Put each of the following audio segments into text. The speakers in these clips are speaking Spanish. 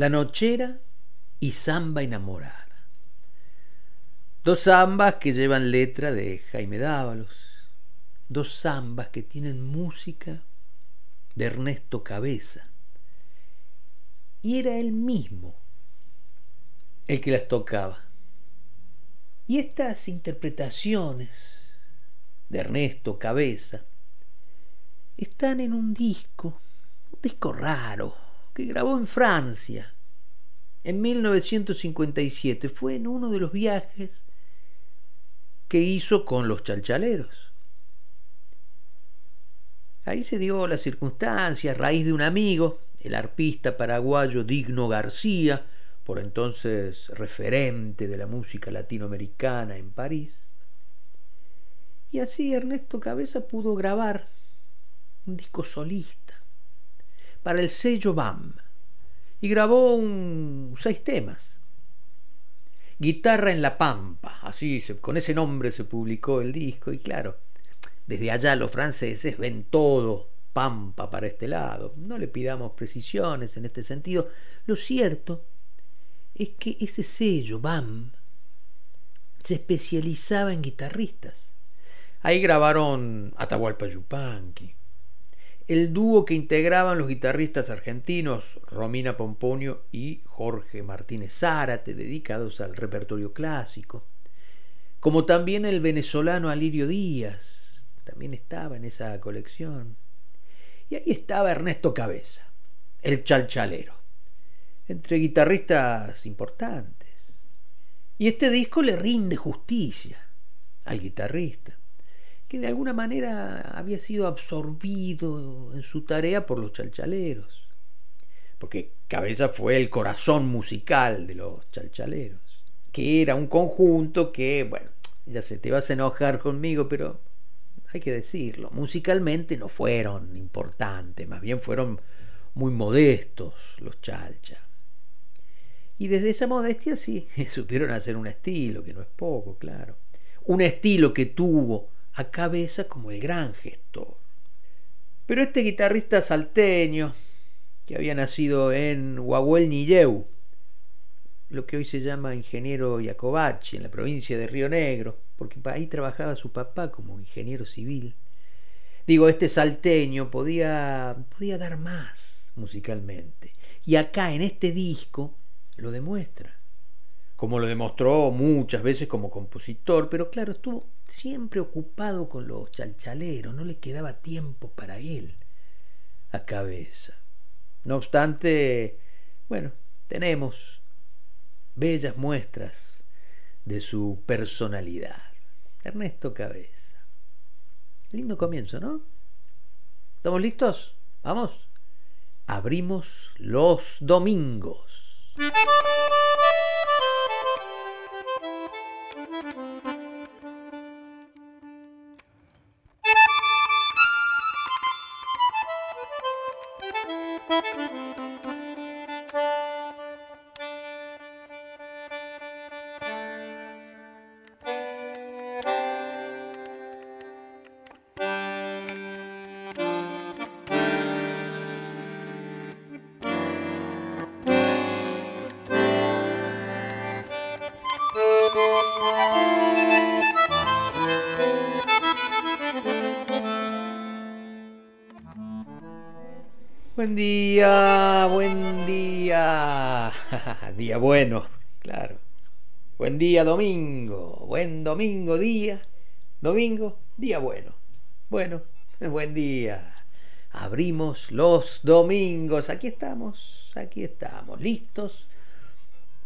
La Nochera y Samba Enamorada. Dos zambas que llevan letra de Jaime Dávalos. Dos zambas que tienen música de Ernesto Cabeza. Y era él mismo el que las tocaba. Y estas interpretaciones de Ernesto Cabeza están en un disco, un disco raro, que grabó en Francia en 1957. Fue en uno de los viajes que hizo con los chalchaleros. Ahí se dio la circunstancia, a raíz de un amigo, el arpista paraguayo Digno García, por entonces referente de la música latinoamericana en París. Y así Ernesto Cabeza pudo grabar un disco solista para el sello BAM y grabó un, seis temas. Guitarra en la Pampa, así con ese nombre se publicó el disco y claro, desde allá los franceses ven todo Pampa para este lado. No le pidamos precisiones en este sentido. Lo cierto es que ese sello BAM se especializaba en guitarristas. Ahí grabaron Atahualpa Yupanqui, el dúo que integraban los guitarristas argentinos Romina Pomponio y Jorge Martínez Zárate, dedicados al repertorio clásico, como también el venezolano Alirio Díaz, también estaba en esa colección. Y ahí estaba Ernesto Cabeza, el chalchalero, entre guitarristas importantes. Y este disco le rinde justicia al guitarrista que de alguna manera había sido absorbido en su tarea por los chalchaleros, porque Cabeza fue el corazón musical de los chalchaleros, que era un conjunto que, bueno, ya se te vas a enojar conmigo, pero hay que decirlo, musicalmente no fueron importantes, más bien fueron muy modestos los chalcha. Y desde esa modestia sí, supieron hacer un estilo, que no es poco, claro. Un estilo que tuvo a cabeza como el gran gestor. Pero este guitarrista salteño, que había nacido en Huahuel Nilleu, lo que hoy se llama ingeniero Iacobachi, en la provincia de Río Negro, porque ahí trabajaba su papá como ingeniero civil. Digo, este salteño podía, podía dar más musicalmente. Y acá en este disco lo demuestra como lo demostró muchas veces como compositor, pero claro, estuvo siempre ocupado con los chalchaleros, no le quedaba tiempo para él a cabeza. No obstante, bueno, tenemos bellas muestras de su personalidad. Ernesto Cabeza. Lindo comienzo, ¿no? ¿Estamos listos? Vamos. Abrimos los domingos. Buen día, buen día. día bueno, claro. Buen día domingo, buen domingo día. Domingo, día bueno. Bueno, buen día. Abrimos los domingos. Aquí estamos, aquí estamos, listos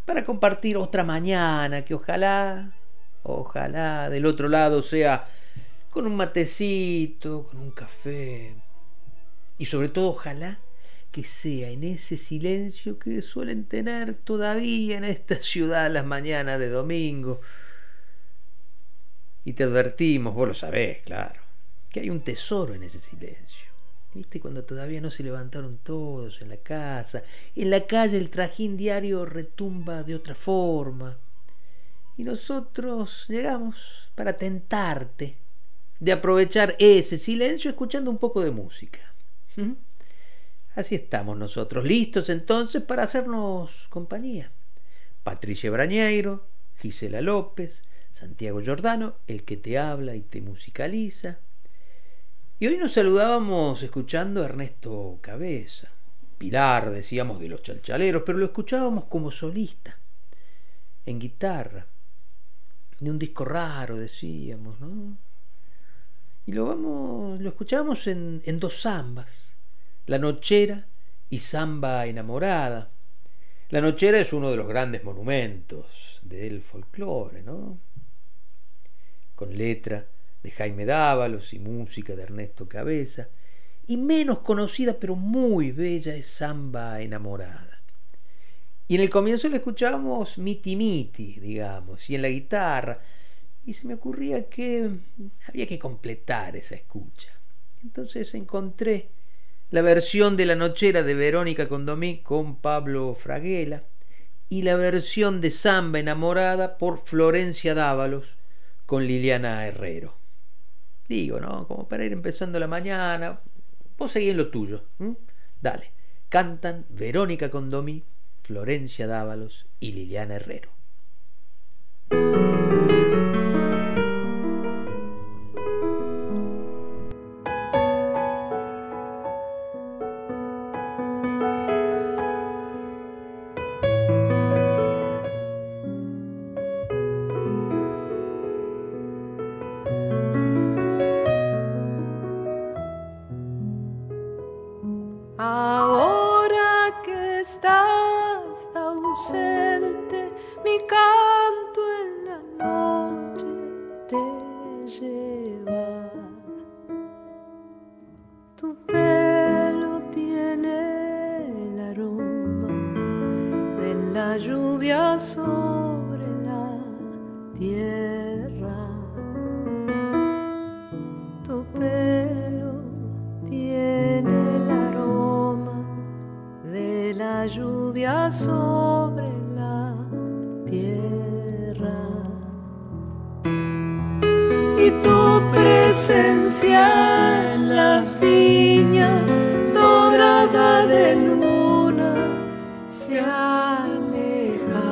para compartir otra mañana que ojalá, ojalá del otro lado sea con un matecito, con un café, y sobre todo ojalá que sea en ese silencio que suelen tener todavía en esta ciudad las mañanas de domingo. Y te advertimos, vos lo sabés, claro, que hay un tesoro en ese silencio. ¿Viste cuando todavía no se levantaron todos en la casa? En la calle el trajín diario retumba de otra forma. Y nosotros llegamos para tentarte de aprovechar ese silencio escuchando un poco de música. Así estamos nosotros, listos entonces para hacernos compañía. Patricia Brañeiro, Gisela López, Santiago Giordano, el que te habla y te musicaliza. Y hoy nos saludábamos escuchando a Ernesto Cabeza, pilar, decíamos, de los chalchaleros, pero lo escuchábamos como solista, en guitarra, de un disco raro, decíamos, ¿no? Y lo vamos, lo escuchábamos en, en dos zambas la Nochera y Samba Enamorada. La Nochera es uno de los grandes monumentos del folclore, ¿no? Con letra de Jaime Dávalos y música de Ernesto Cabeza. Y menos conocida, pero muy bella, es Samba Enamorada. Y en el comienzo le escuchábamos miti miti, digamos, y en la guitarra. Y se me ocurría que había que completar esa escucha. Entonces encontré la versión de La Nochera de Verónica Condomí con Pablo Fraguela y la versión de Samba Enamorada por Florencia Dávalos con Liliana Herrero. Digo, ¿no? Como para ir empezando la mañana. Vos seguís en lo tuyo. Dale. Cantan Verónica Condomí, Florencia Dávalos y Liliana Herrero. de luna se aleja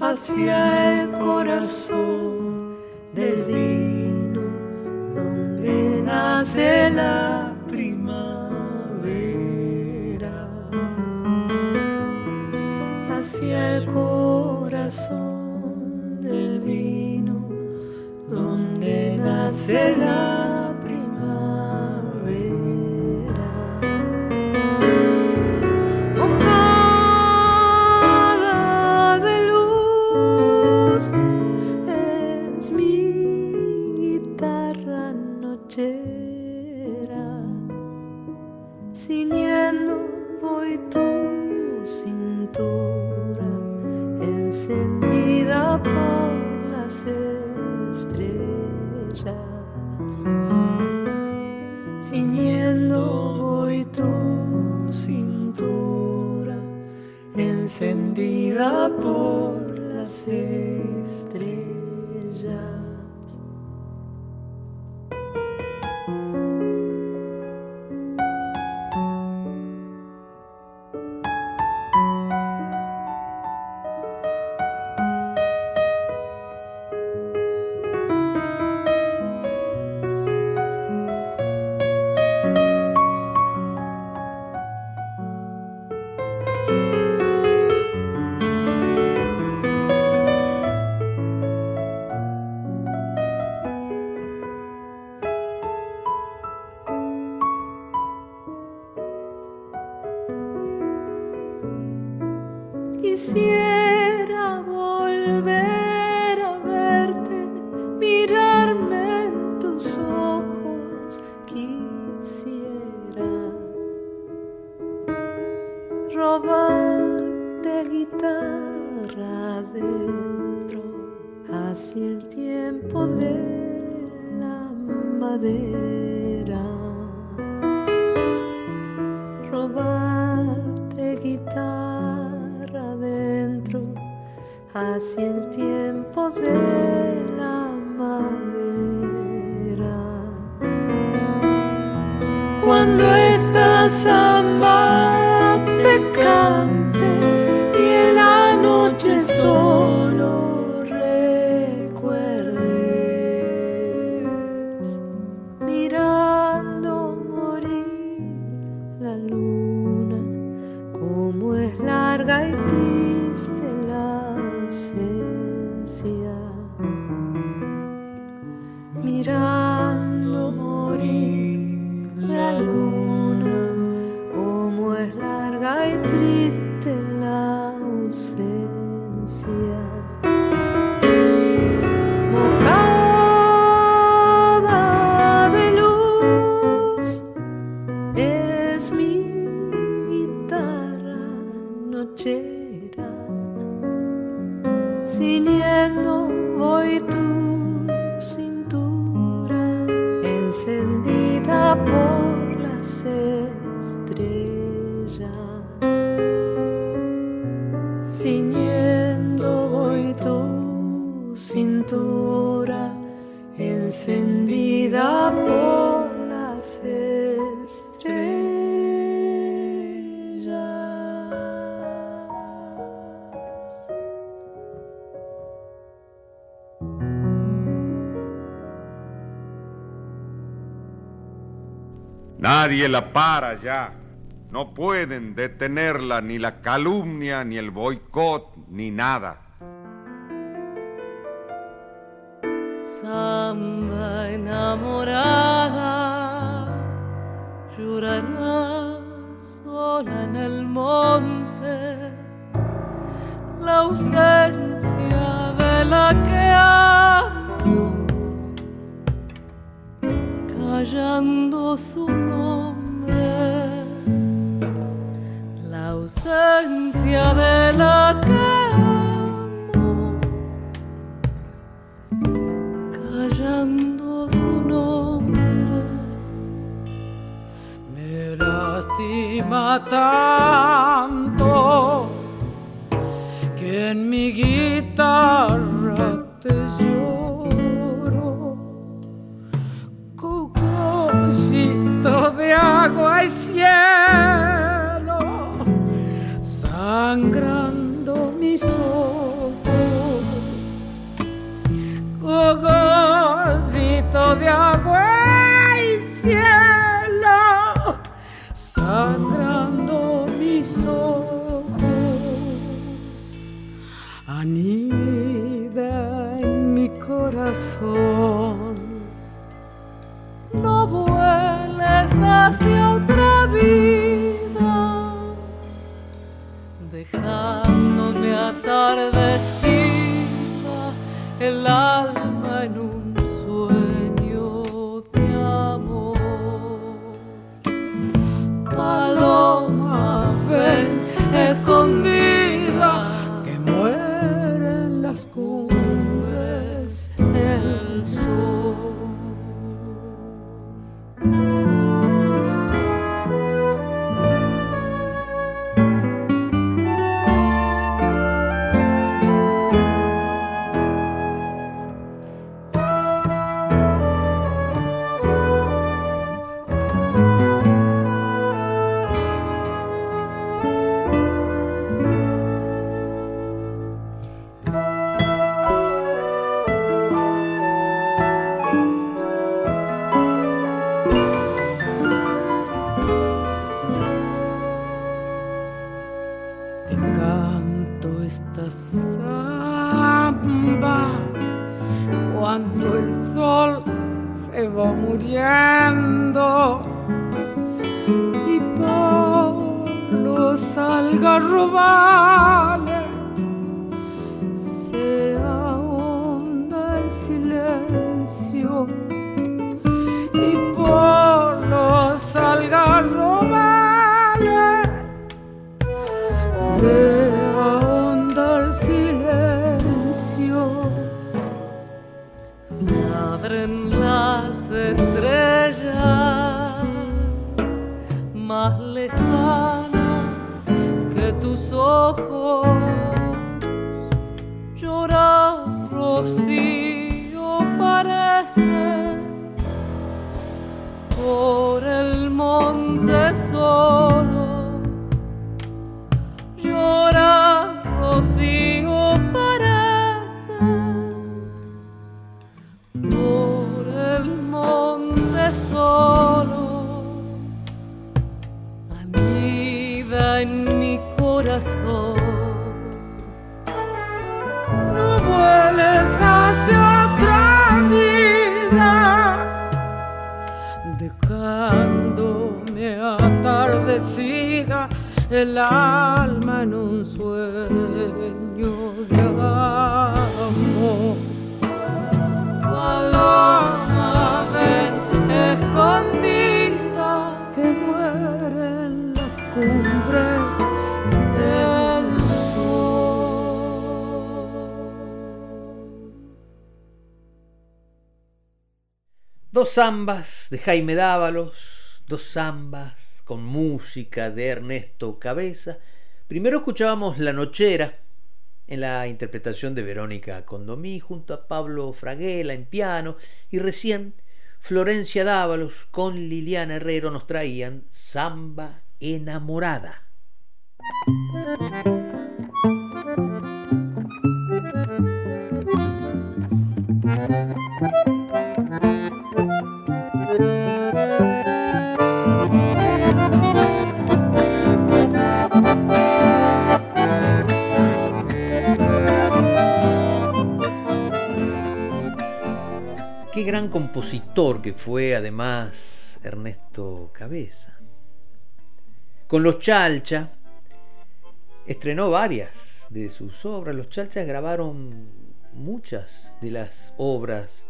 hacia el corazón del vino donde nace la primavera. Hacia el corazón del vino donde nace la Nadie la para ya. No pueden detenerla ni la calumnia, ni el boicot, ni nada. Samba enamorada, llorará sola en el monte la ausencia de la que hay. Callando su nombre, la ausencia de la que amo, callando su nombre. Me lastima tanto que en mi guitarra dejándome atardecida el alma Zambas de Jaime Dávalos, dos zambas con música de Ernesto Cabeza. Primero escuchábamos La Nochera en la interpretación de Verónica Condomí junto a Pablo Fraguela en piano y recién Florencia Dávalos con Liliana Herrero nos traían Zamba enamorada. Qué gran compositor que fue además Ernesto Cabeza. Con los Chalcha estrenó varias de sus obras. Los Chalchas grabaron muchas de las obras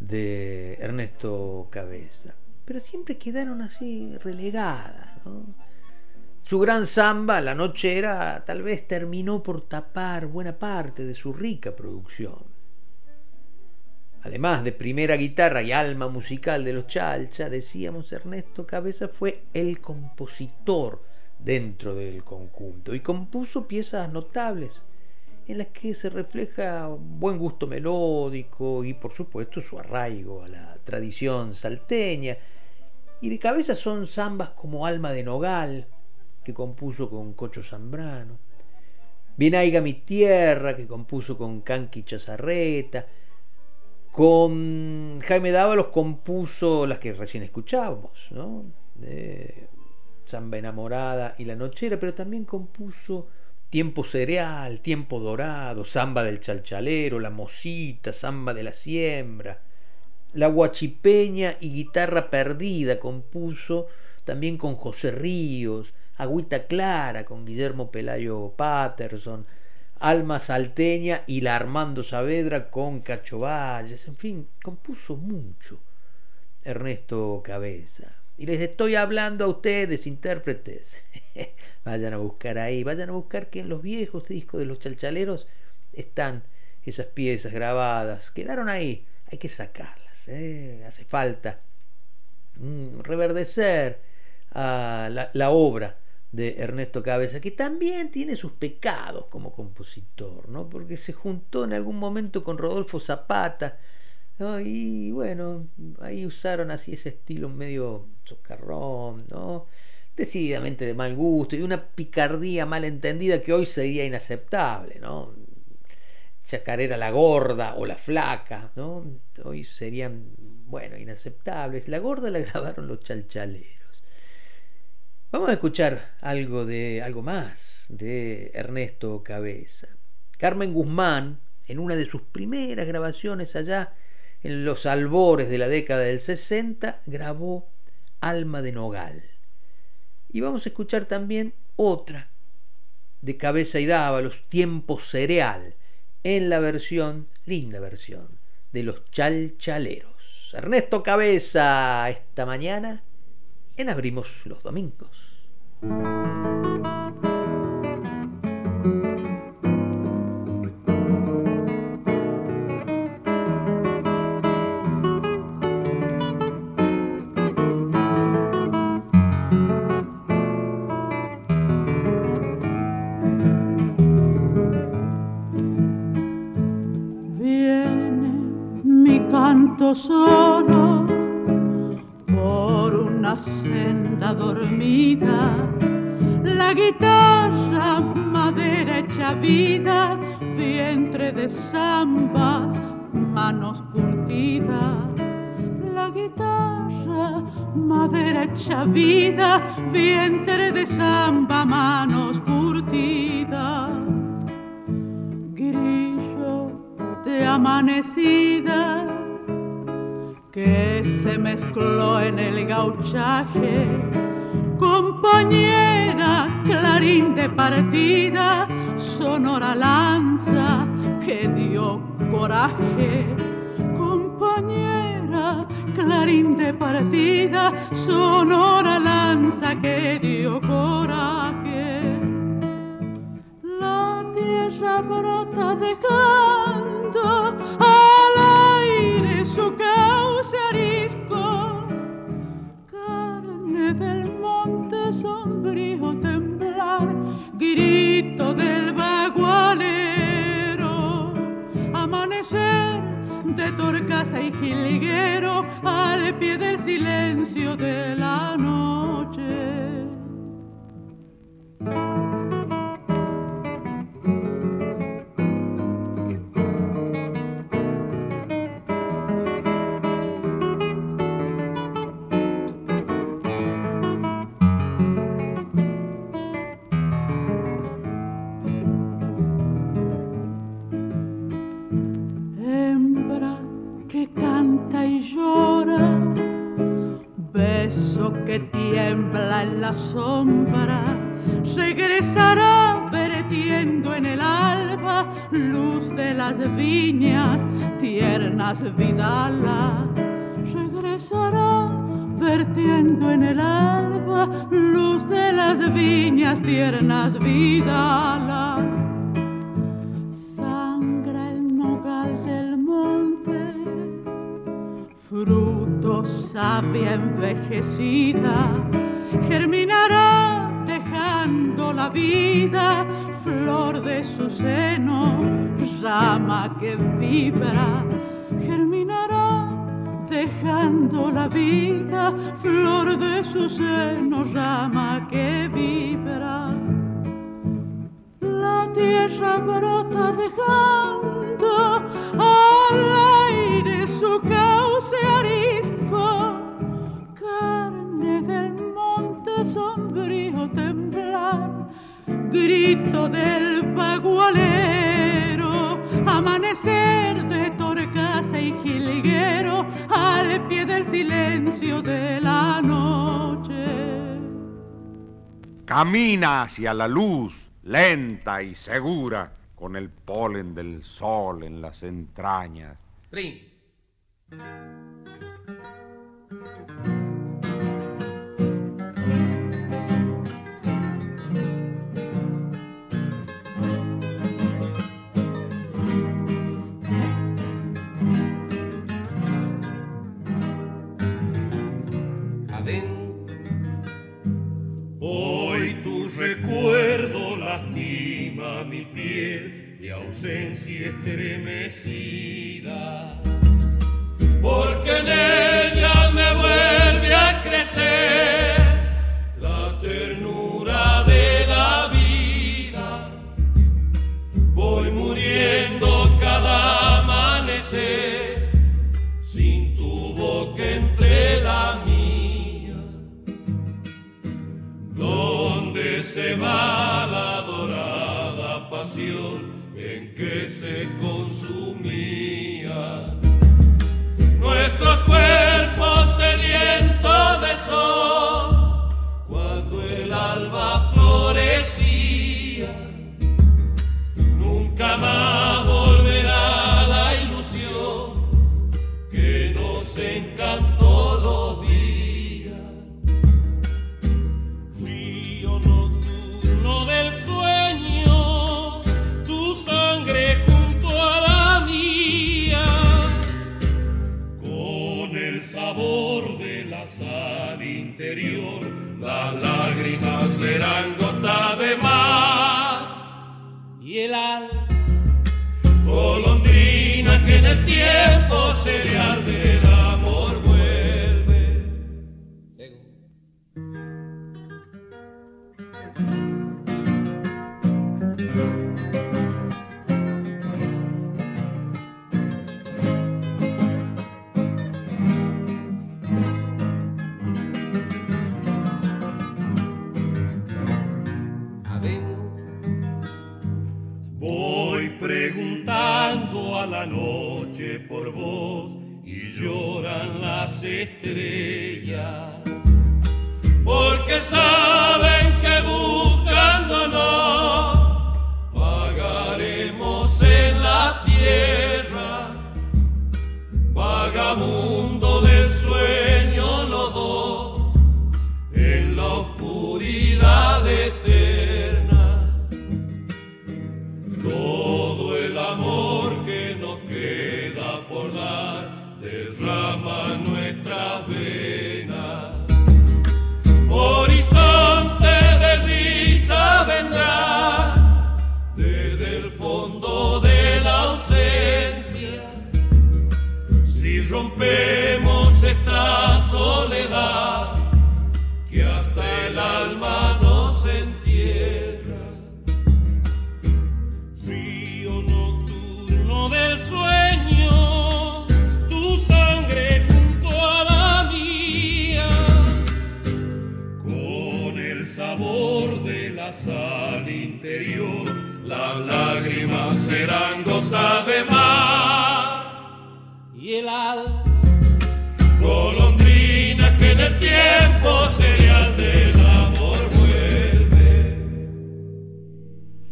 de Ernesto Cabeza, pero siempre quedaron así relegadas. Su gran samba, La Nochera, tal vez terminó por tapar buena parte de su rica producción. Además de primera guitarra y alma musical de los Chalcha, decíamos, Ernesto Cabeza fue el compositor dentro del conjunto y compuso piezas notables en las que se refleja buen gusto melódico y por supuesto su arraigo a la tradición salteña. Y de cabeza son zambas como Alma de Nogal, que compuso con Cocho Zambrano, Bien Aiga mi tierra, que compuso con Canqui Chazarreta, con Jaime Dávalos compuso las que recién escuchábamos, ¿no? Enamorada y La Nochera, pero también compuso Tiempo Cereal, Tiempo Dorado, Samba del Chalchalero, La Mosita, Samba de la Siembra, La Guachipeña y Guitarra Perdida compuso también con José Ríos, Agüita Clara con Guillermo Pelayo Patterson, Alma Salteña y la Armando Saavedra con Cacho Valles, en fin, compuso mucho Ernesto Cabeza. Y les estoy hablando a ustedes, intérpretes. vayan a buscar ahí, vayan a buscar que en los viejos discos de los chalchaleros están esas piezas grabadas. Quedaron ahí, hay que sacarlas, ¿eh? hace falta mm, reverdecer a la, la obra de Ernesto Cabeza, que también tiene sus pecados como compositor, ¿no? porque se juntó en algún momento con Rodolfo Zapata, y bueno, ahí usaron así ese estilo medio socarrón, ¿no? decididamente de mal gusto, y una picardía mal entendida que hoy sería inaceptable, ¿no? Chacarera la gorda o la flaca, ¿no? Hoy serían, bueno, inaceptables. La gorda la grabaron los chalchaleros. Vamos a escuchar algo de algo más de Ernesto Cabeza. Carmen Guzmán, en una de sus primeras grabaciones allá en los albores de la década del 60, grabó Alma de Nogal. Y vamos a escuchar también otra de Cabeza y Dávalos, Tiempo Cereal, en la versión, linda versión, de los Chalchaleros. Ernesto Cabeza, esta mañana en Abrimos los Domingos. Solo por una senda dormida. La guitarra, madera hecha vida, vientre de zambas, manos curtidas. La guitarra, madera hecha vida, vientre de zamba, manos curtidas. Grillo de amanecidas que se mezcló en el gauchaje. Compañera, clarín de partida, sonora lanza que dio coraje. Compañera, clarín de partida, sonora lanza que dio coraje. La tierra brota dejando del monte sombrío temblar, grito del bagualero, amanecer de torcaza y jilguero al pie del silencio de la noche. Llora, beso que tiembla en la sombra regresará vertiendo en el alba luz de las viñas, tiernas vidalas. Regresará vertiendo en el alba luz de las viñas, tiernas vidalas. Fruto sabia envejecida, germinará dejando la vida, flor de su seno, llama que vibra, germinará dejando la vida, flor de su seno, llama que vibra. La tierra brota dejando temblar, grito del bagualero, amanecer de torcasa y jilguero al pie del silencio de la noche. Camina hacia la luz, lenta y segura, con el polen del sol en las entrañas. Hoy ausencia estremecida. Porque en ella soul. Tiempo se le arde el amor vuelve. Voy preguntando a la noche las estrellas. Porque saben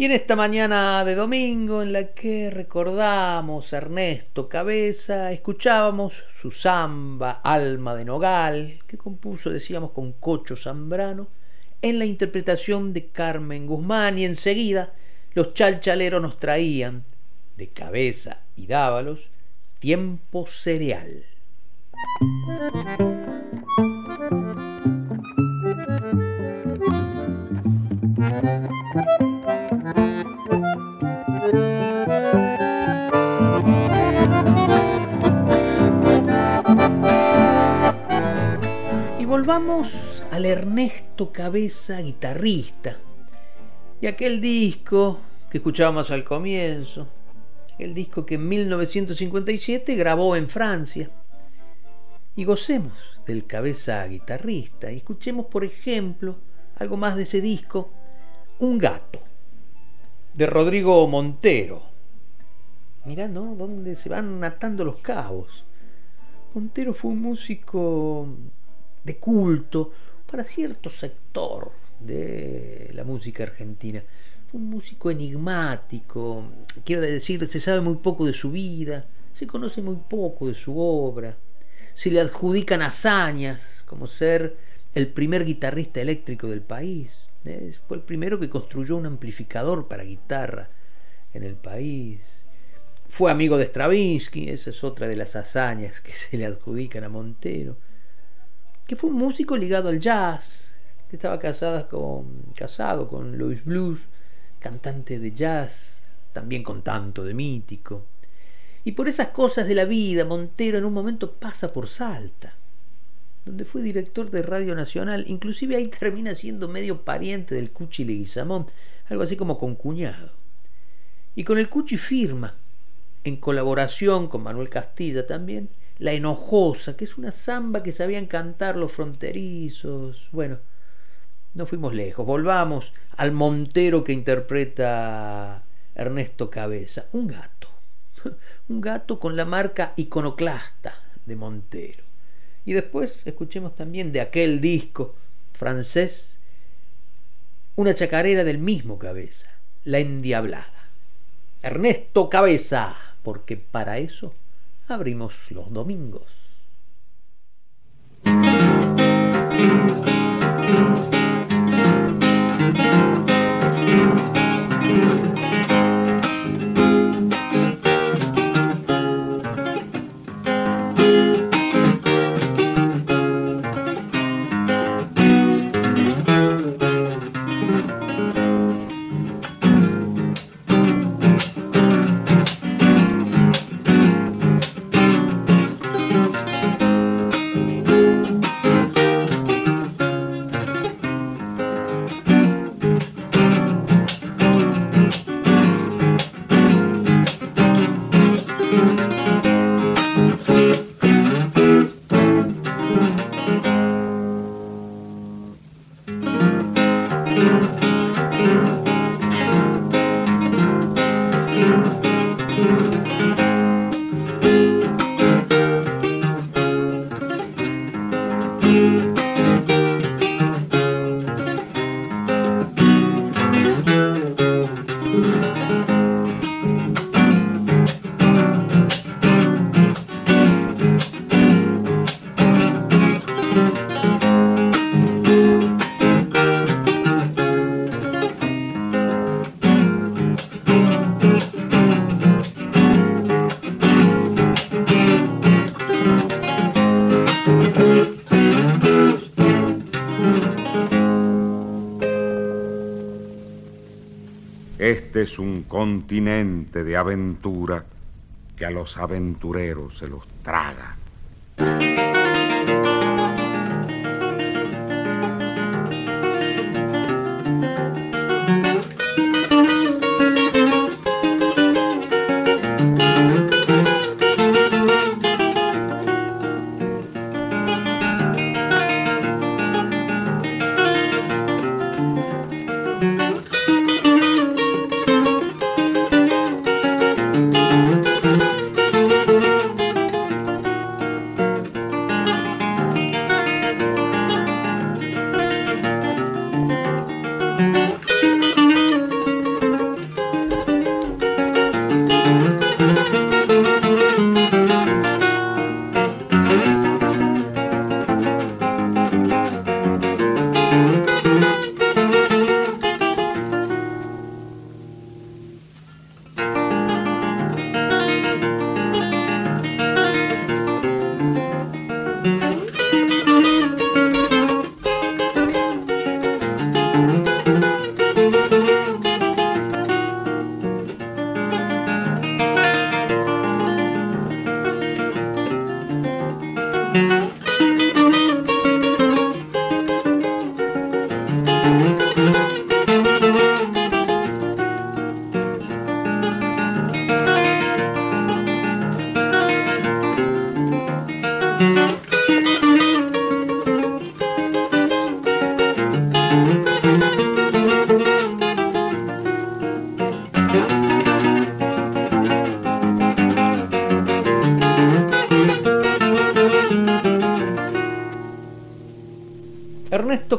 en esta mañana de domingo en la que recordamos a Ernesto Cabeza, escuchábamos su samba Alma de Nogal, que compuso, decíamos, con Cocho Zambrano, en la interpretación de Carmen Guzmán y enseguida los chalchaleros nos traían, de cabeza y dávalos, tiempo cereal. Volvamos al Ernesto Cabeza guitarrista y aquel disco que escuchábamos al comienzo, el disco que en 1957 grabó en Francia. Y gocemos del Cabeza guitarrista y escuchemos, por ejemplo, algo más de ese disco, Un gato, de Rodrigo Montero. Mirá, ¿no? Dónde se van atando los cabos. Montero fue un músico de culto para cierto sector de la música argentina. Un músico enigmático, quiero decir, se sabe muy poco de su vida, se conoce muy poco de su obra, se le adjudican hazañas como ser el primer guitarrista eléctrico del país. Fue el primero que construyó un amplificador para guitarra en el país. Fue amigo de Stravinsky, esa es otra de las hazañas que se le adjudican a Montero que fue un músico ligado al jazz, que estaba con, casado con Louis Blues, cantante de jazz, también con tanto de mítico. Y por esas cosas de la vida, Montero en un momento pasa por Salta, donde fue director de Radio Nacional, inclusive ahí termina siendo medio pariente del Cuchi Leguizamón, algo así como con cuñado. Y con el Cuchi firma, en colaboración con Manuel Castilla también, la Enojosa, que es una samba que sabían cantar los fronterizos. Bueno, no fuimos lejos. Volvamos al Montero que interpreta Ernesto Cabeza. Un gato. Un gato con la marca iconoclasta de Montero. Y después escuchemos también de aquel disco francés una chacarera del mismo Cabeza, La Endiablada. Ernesto Cabeza, porque para eso abrimos los domingos. Es un continente de aventura que a los aventureros se los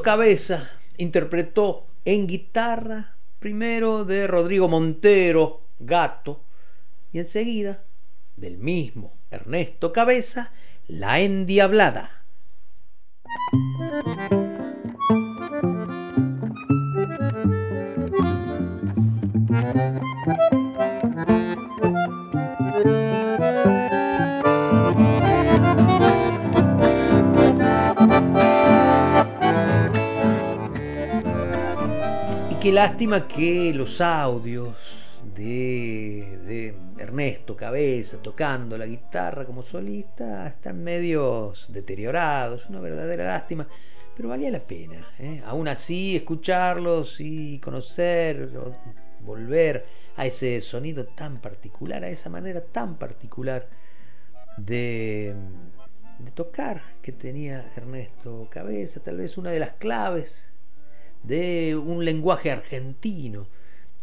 Cabeza interpretó en guitarra primero de Rodrigo Montero, Gato, y enseguida del mismo Ernesto Cabeza, La Endiablada. Lástima que los audios de, Ernesto Cabeza tocando la guitarra como solista están medios deteriorados, una verdadera lástima, pero valía la pena. ¿eh? Aún así, escucharlos y conocer, volver a ese sonido tan particular, a esa manera tan particular de, de tocar que tenía Ernesto Cabeza, tal vez una de las claves de un lenguaje argentino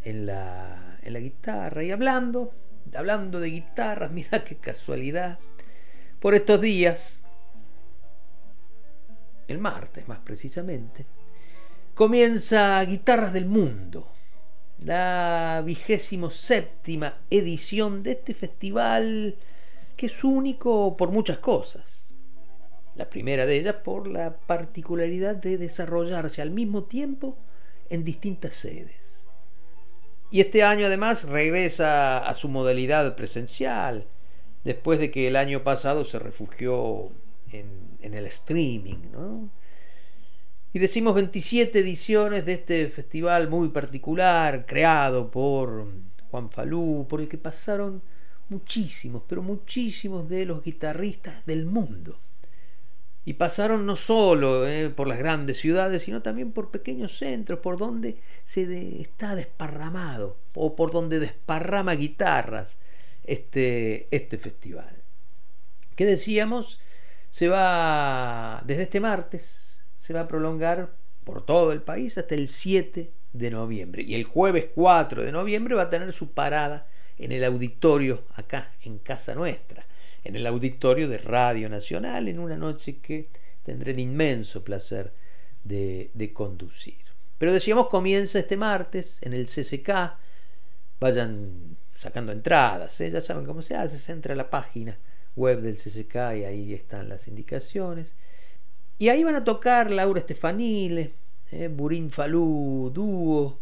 en la, en la guitarra. Y hablando, hablando de guitarras, mira qué casualidad. Por estos días, el martes más precisamente, comienza Guitarras del Mundo, la vigésimo séptima edición de este festival que es único por muchas cosas la primera de ellas por la particularidad de desarrollarse al mismo tiempo en distintas sedes. Y este año además regresa a su modalidad presencial, después de que el año pasado se refugió en, el streaming. Y decimos 27 ediciones de este festival muy particular, creado por Juan Falú, por el que pasaron muchísimos, pero muchísimos de los guitarristas del mundo y pasaron no solo eh, por las grandes ciudades, sino también por pequeños centros, por donde se está desparramado, o por donde desparrama guitarras este, este festival. ¿Qué decíamos? Se va, desde este martes, se va a prolongar por todo el país hasta el 7 de noviembre. Y el jueves 4 de noviembre va a tener su parada en el auditorio acá, en casa nuestra en el auditorio de Radio Nacional en una noche que tendré el inmenso placer de, conducir. Pero decíamos, comienza este martes en el CCK, vayan sacando entradas, ¿eh? ya saben cómo se hace, se entra a la página web del CCK y ahí están las indicaciones. Y ahí van a tocar Laura Estefanile, ¿eh? Burín Falú, Dúo,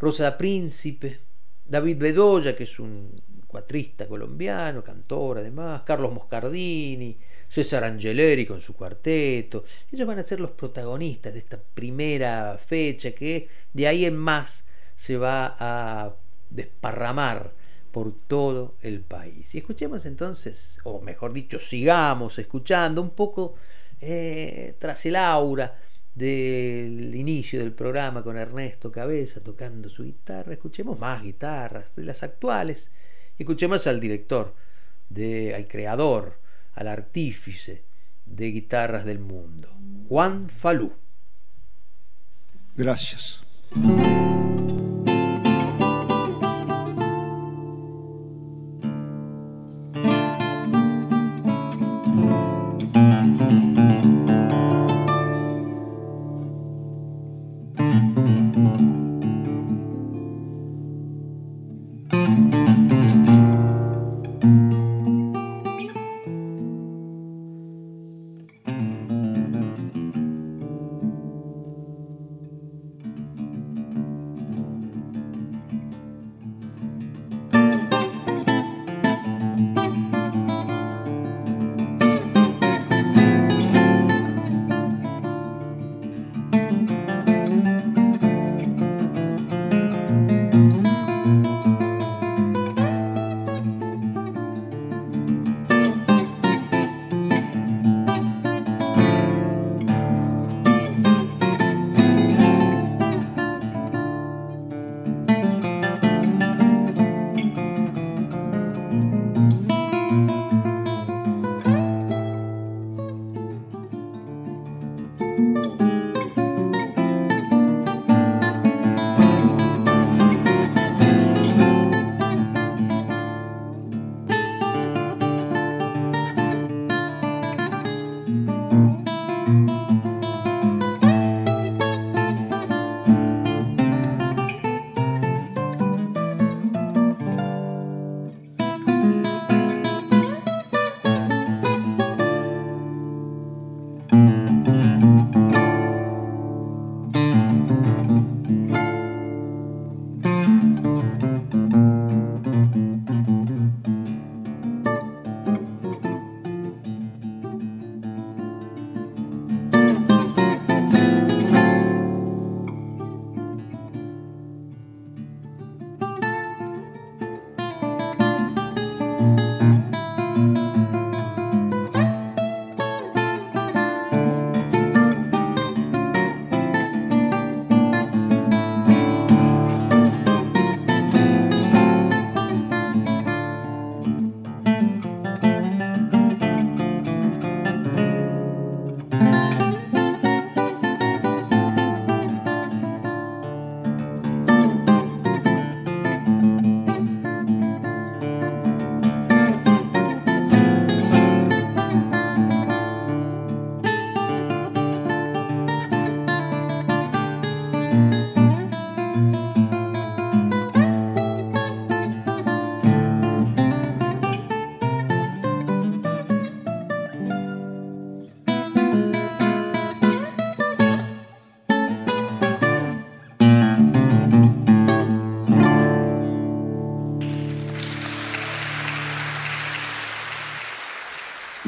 Rosa Príncipe, David Bedoya, que es un cuatrista colombiano, cantor además, Carlos Moscardini, César Angeleri con su cuarteto. Ellos van a ser los protagonistas de esta primera fecha que de ahí en más se va a desparramar por todo el país. Y escuchemos entonces, o mejor dicho, sigamos escuchando un poco eh, tras el aura del inicio del programa con Ernesto Cabeza tocando su guitarra, escuchemos más guitarras de las actuales Escuchemos al director, de, al creador, al artífice de guitarras del mundo, Juan Falú. Gracias.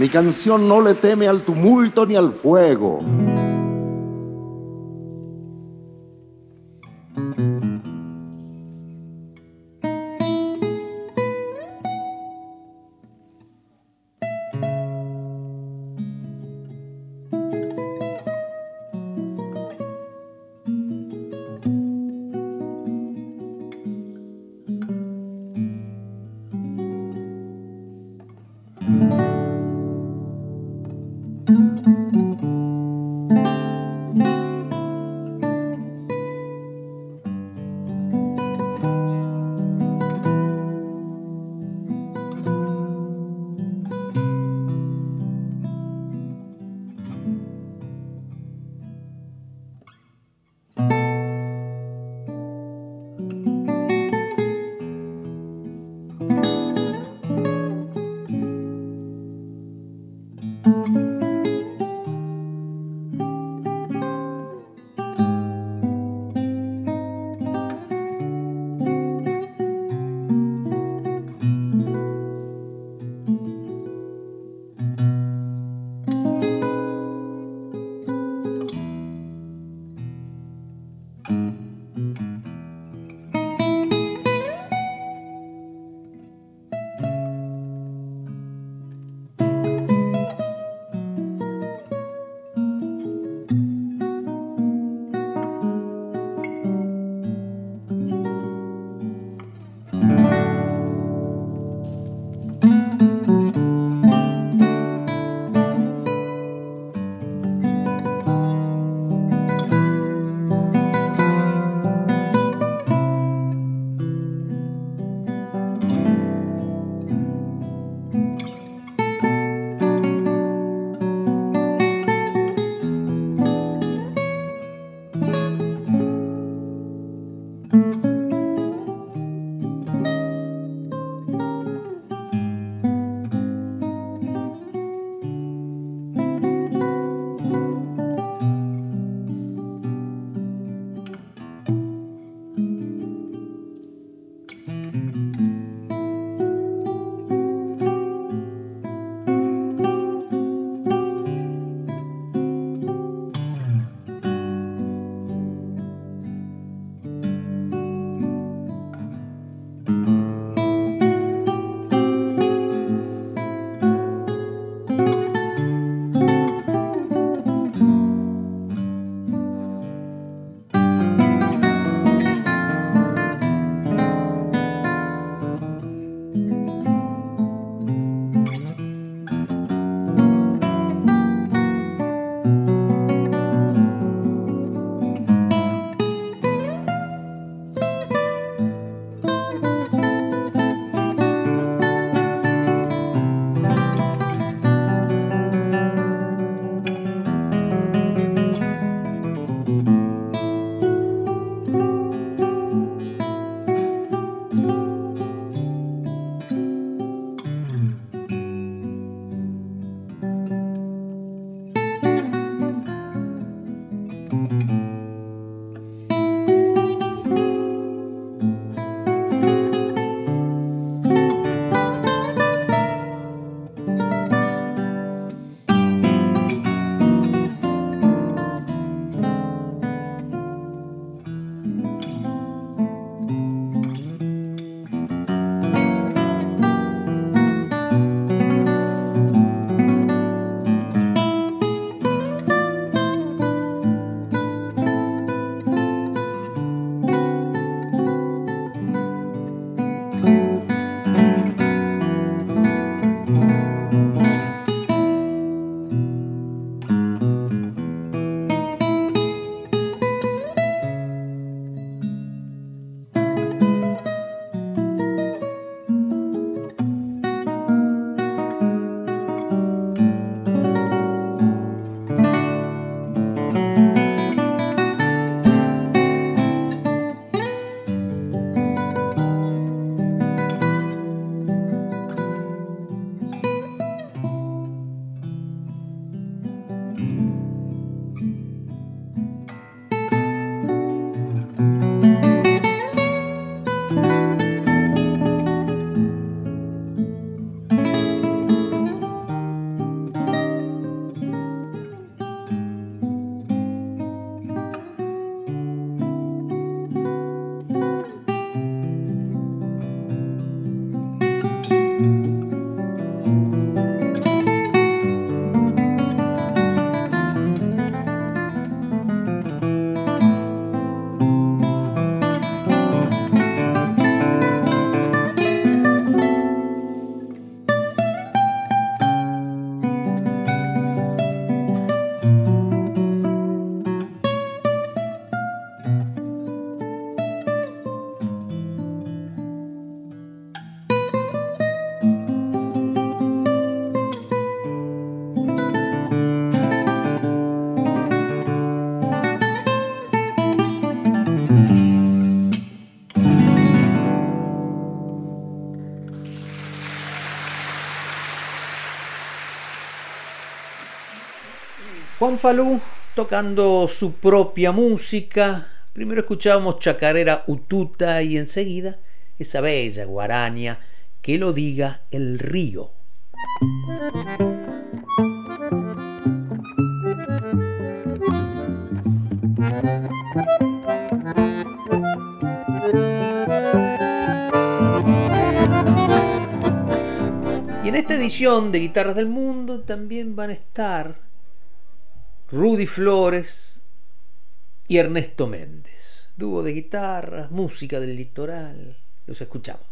Mi canción no le teme al tumulto ni al fuego. Falú tocando su propia música. Primero escuchábamos Chacarera Ututa y enseguida esa bella guaraña que lo diga el río. Y en esta edición de Guitarras del Mundo también van a estar Rudy Flores y Ernesto Méndez. Dúo de guitarras, música del litoral. Los escuchamos.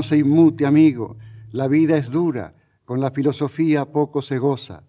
Se inmute, amigo. La vida es dura, con la filosofía poco se goza.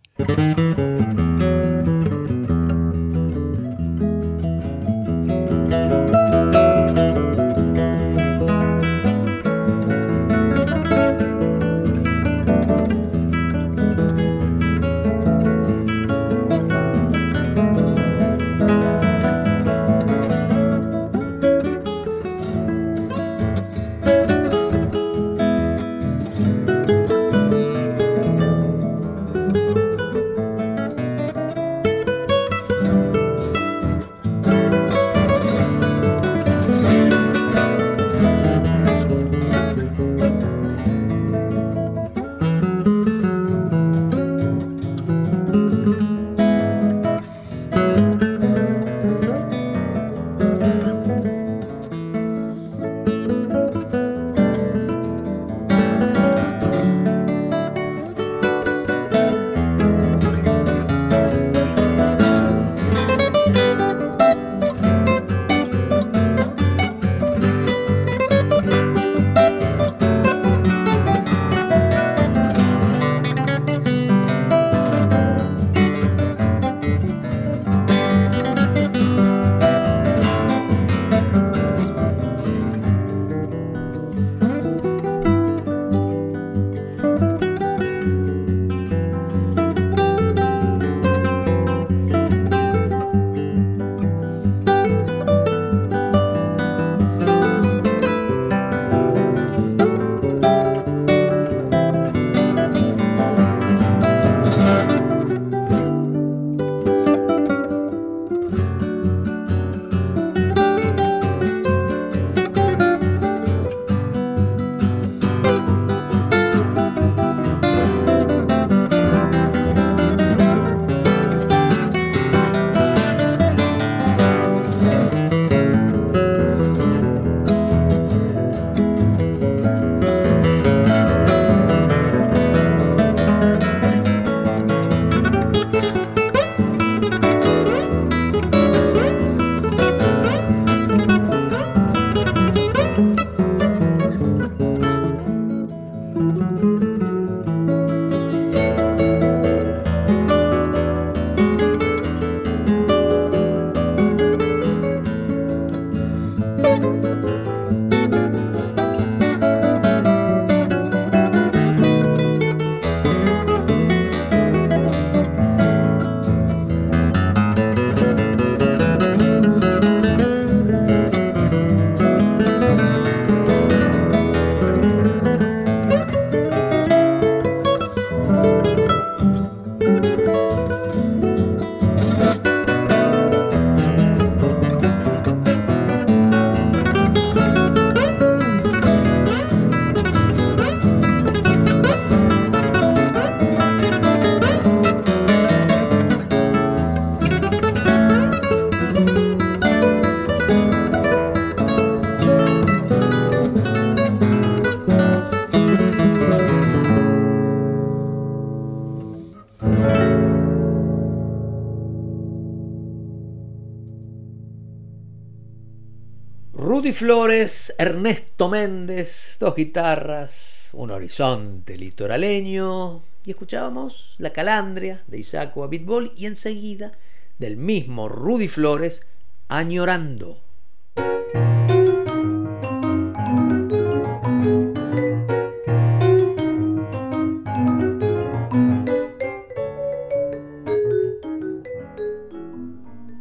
Rudy Flores, Ernesto Méndez, dos guitarras, un horizonte litoraleño y escuchábamos La Calandria de Isaac Abitbol y enseguida del mismo Rudy Flores, Añorando.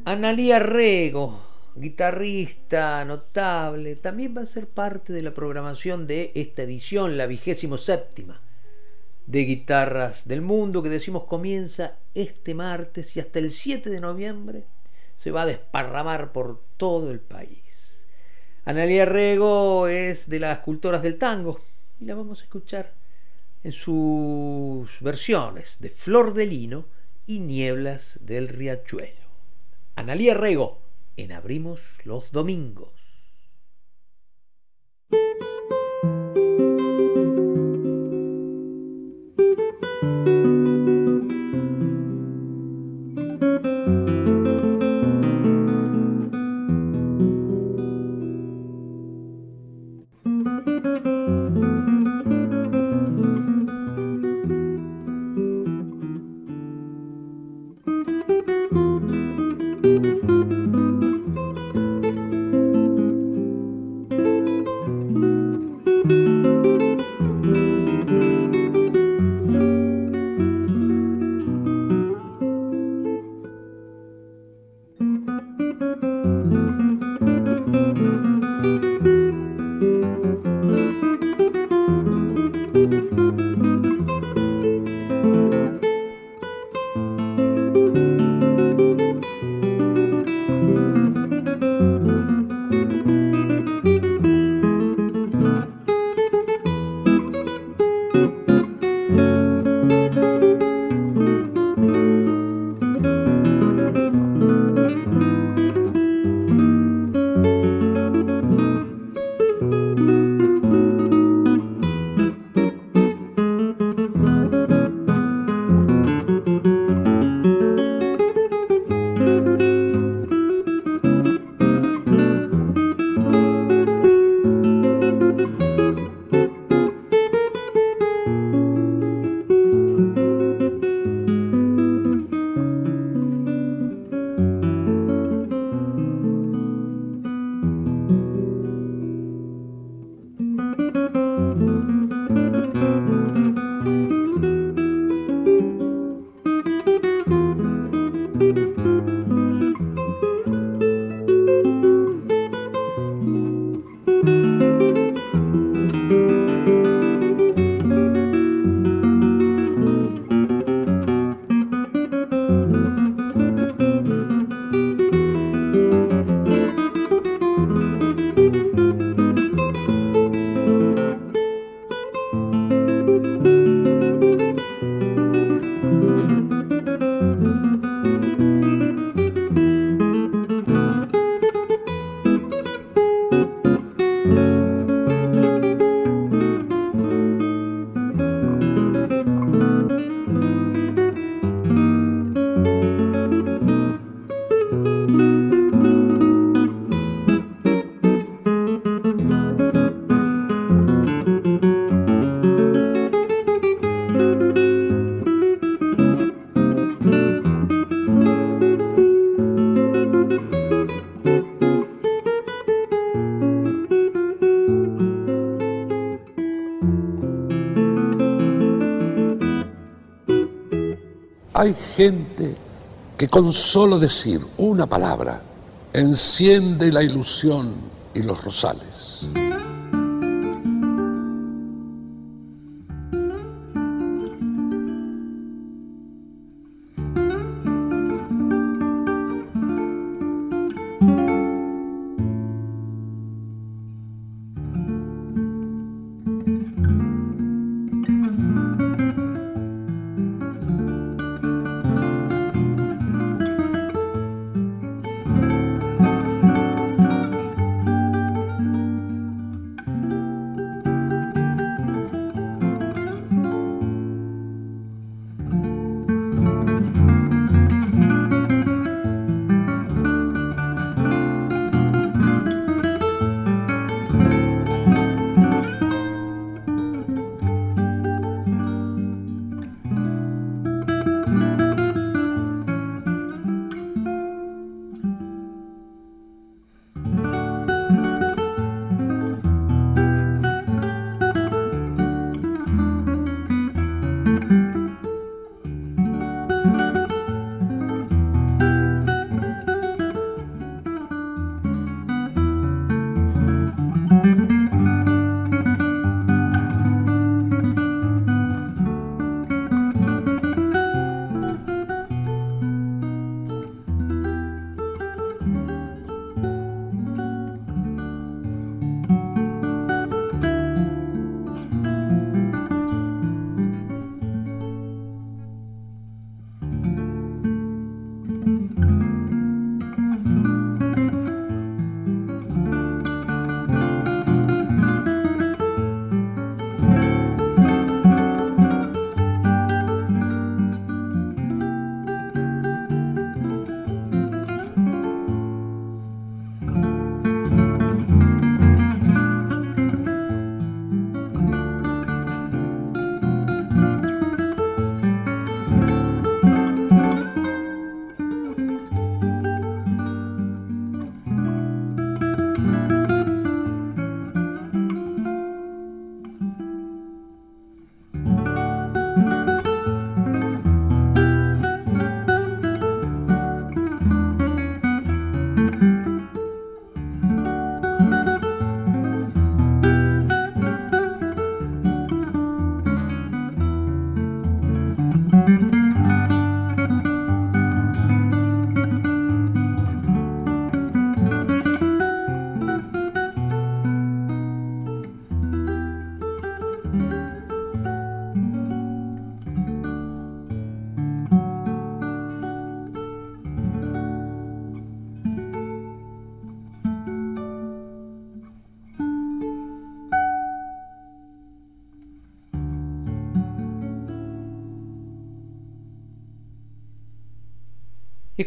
Analía Rego, guitarrista notable, también va a ser parte de la programación de esta edición, la vigésimo séptima de Guitarras del Mundo, que decimos comienza este martes y hasta el 7 de noviembre se va a desparramar por todo el país. Analia Rego es de las cultoras del tango y la vamos a escuchar en sus versiones de Flor de Lino y Nieblas del Riachuelo. Analía Rego en Abrimos los Domingos. Hay gente que con solo decir una palabra enciende la ilusión y los rosales.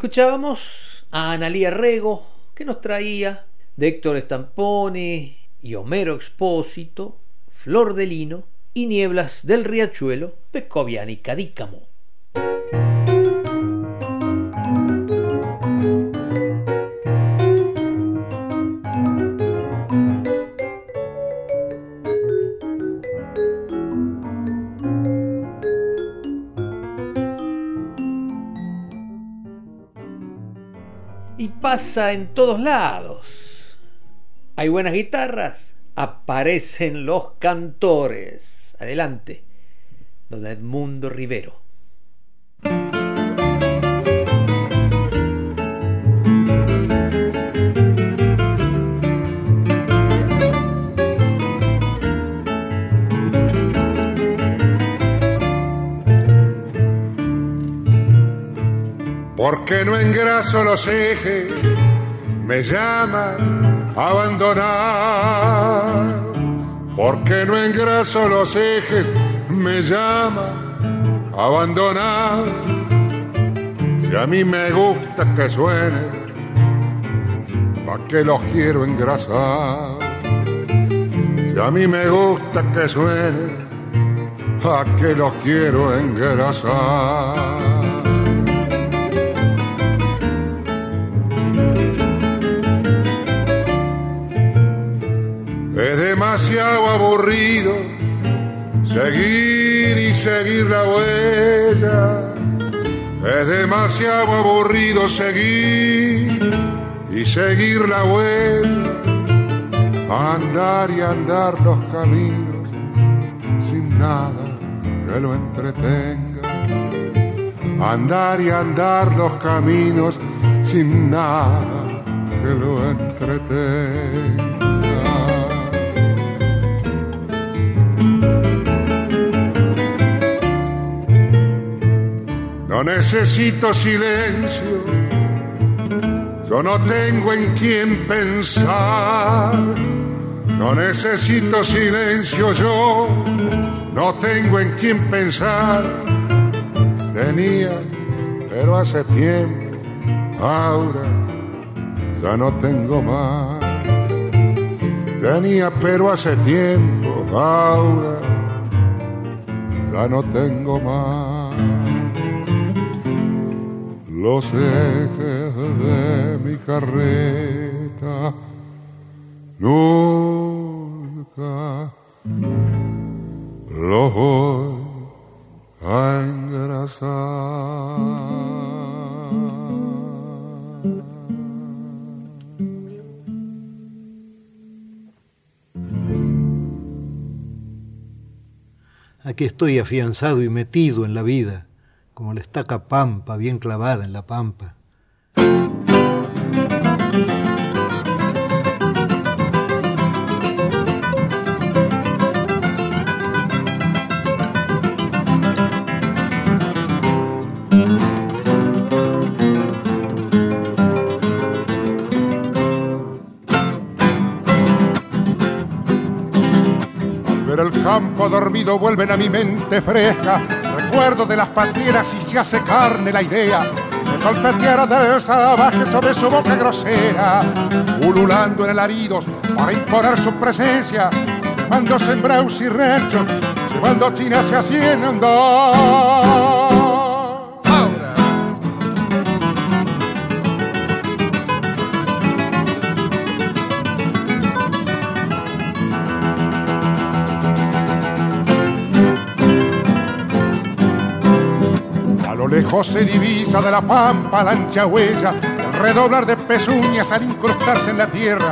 Escuchábamos a Analía Rego, que nos traía de Héctor Stamponi y Homero Expósito, Flor de Lino y Nieblas del Riachuelo, y Cadícamo. En todos lados. Hay buenas guitarras, aparecen los cantores. Adelante, don Edmundo Rivero. porque no engraso los ejes, me llama abandonar. Porque no engraso los ejes, me llama a abandonar. Si a mí me gusta que suene, ¿pa' qué los quiero engrasar? Si a mí me gusta que suene, ¿pa' qué los quiero engrasar? Demasiado aburrido seguir y seguir la huella. Es demasiado aburrido seguir y seguir la huella. Andar y andar los caminos sin nada que lo entretenga. Andar y andar los caminos sin nada que lo entretenga. No necesito silencio, yo no tengo en quién pensar. No necesito silencio, yo no tengo en quién pensar. Tenía, pero hace tiempo, ahora ya no tengo más. Tenía, pero hace tiempo, ahora ya no tengo más los ejes de mi carreta nunca los voy a engrasar. Aquí estoy afianzado y metido en la vida como la estaca pampa bien clavada en la pampa. Campo dormido vuelven a mi mente fresca recuerdo de las patrieras y se hace carne la idea de golpetear del salvaje sobre su boca grosera, ululando en alaridos para imponer su presencia, mando sembraus y ranchos, llevando chinas y haciendo. Se divisa de la pampa la ancha huella, el redoblar de pezuñas al incrustarse en la tierra.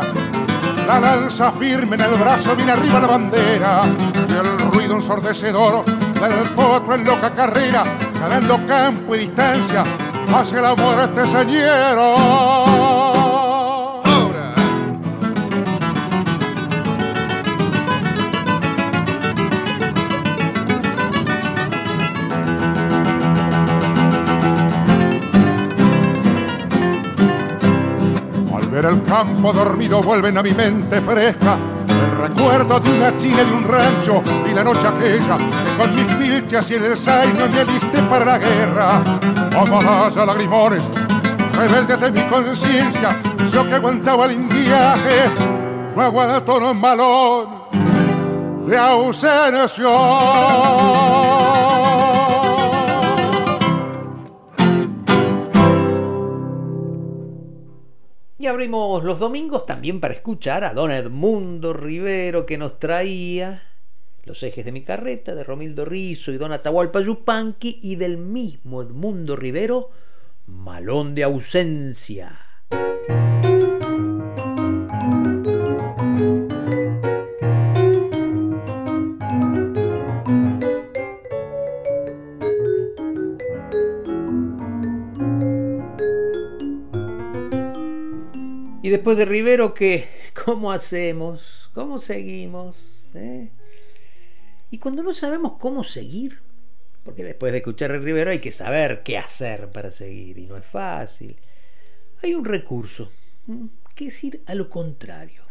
La lanza firme en el brazo, viene arriba la bandera, el ruido ensordecedor del potro en loca carrera, ganando campo y distancia hacia la muerte señero. Ver el campo dormido vuelven a mi mente fresca el recuerdo de una china y un rancho y la noche aquella que con mis pilchas y el zaino me aliste para la guerra. Amalaya lagrimones rebelde de mi conciencia, yo que aguantaba el indiaje, no aguanto un malón de ausencia. Y abrimos los domingos también para escuchar a don Edmundo Rivero que nos traía Los ejes de mi carreta de Romildo Rizo y don Atahualpa Yupanqui y del mismo Edmundo Rivero Malón de ausencia. Después de Rivero, ¿qué? ¿Cómo hacemos? ¿Cómo seguimos? ¿Eh? Y cuando no sabemos cómo seguir, porque después de escuchar a Rivero hay que saber qué hacer para seguir, y no es fácil, hay un recurso, que es ir a lo contrario.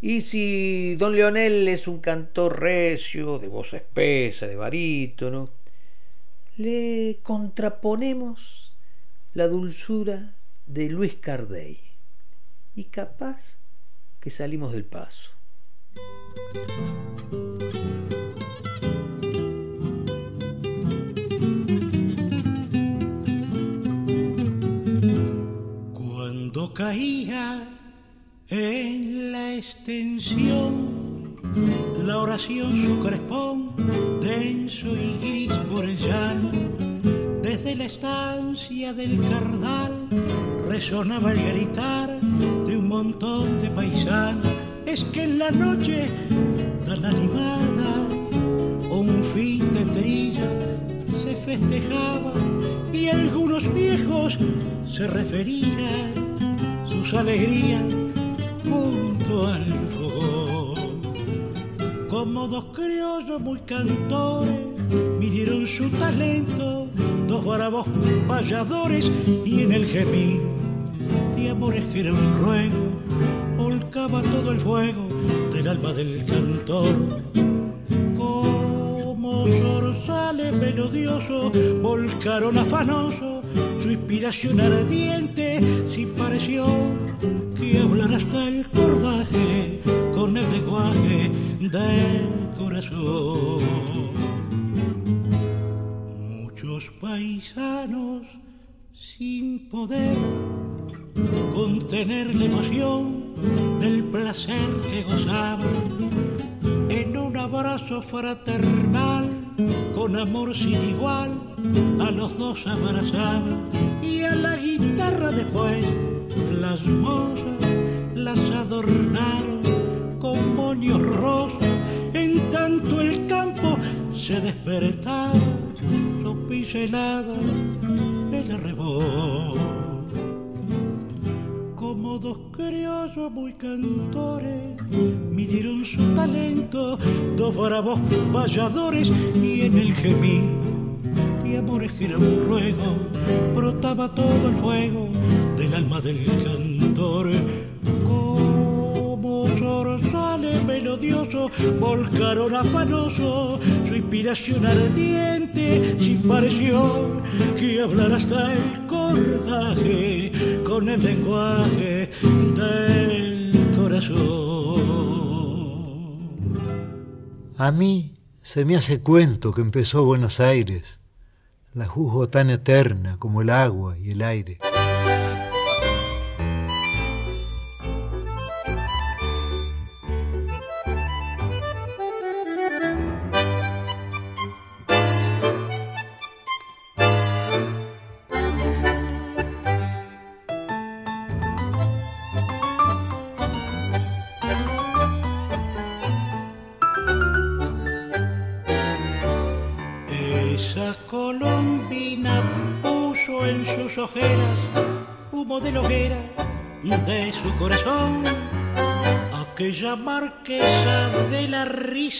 Y si don Leonel es un cantor recio, de voz espesa, de barítono, le contraponemos la dulzura de Luis Cardey y capaz que salimos del paso. Cuando caía en la extensión la oración su crespón denso y gris por el llano desde la estancia del cardal resonaba el gritar de un montón de paisanos. Es que en la noche tan animada, un fin de trilla se festejaba y algunos viejos se referían sus alegrías junto al fogón. Como dos criollos muy cantores midieron su talento, dos bravos payadores y en el gemín de amores que un ruego, volcaba todo el fuego del alma del cantor. Como zorzales melodioso, volcaron afanoso su inspiración ardiente, si pareció que hablar hasta el cordaje con el lenguaje del corazón. Muchos paisanos sin poder contener la emoción del placer que gozaban en un abrazo fraternal con amor sin igual a los dos abrazaban y a la guitarra después las mozas las adornaron con moños rosas en tanto el campo se despertaba su pincelada el arrebol como dos criollos muy cantores midieron su talento dos bravos payadores y en el gemir de amores que un ruego brotaba todo el fuego del alma del cantor melodioso volcaron afanoso su inspiración ardiente sin pareció que hablar hasta el cordaje con el lenguaje del corazón. A mí se me hace cuento que empezó Buenos Aires, la juzgo tan eterna como el agua y el aire.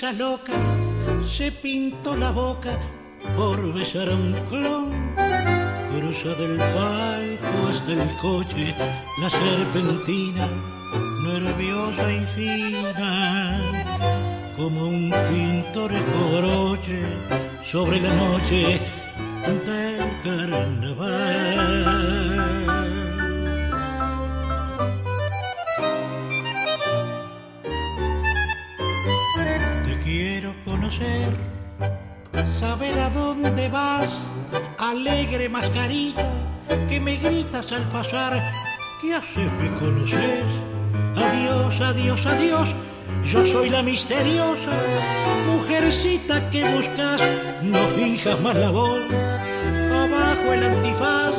Risa loca se pintó la boca por besar a un clon. Cruza del palco hasta el coche la serpentina, nerviosa y fina, como un pintoresco broche sobre la noche del carnaval. Saber a dónde vas, alegre mascarita, que me gritas al pasar, ¿qué haces? ¿Me conoces? Adiós, adiós, adiós, yo soy la misteriosa mujercita que buscas, no finjas más la voz, abajo el antifaz,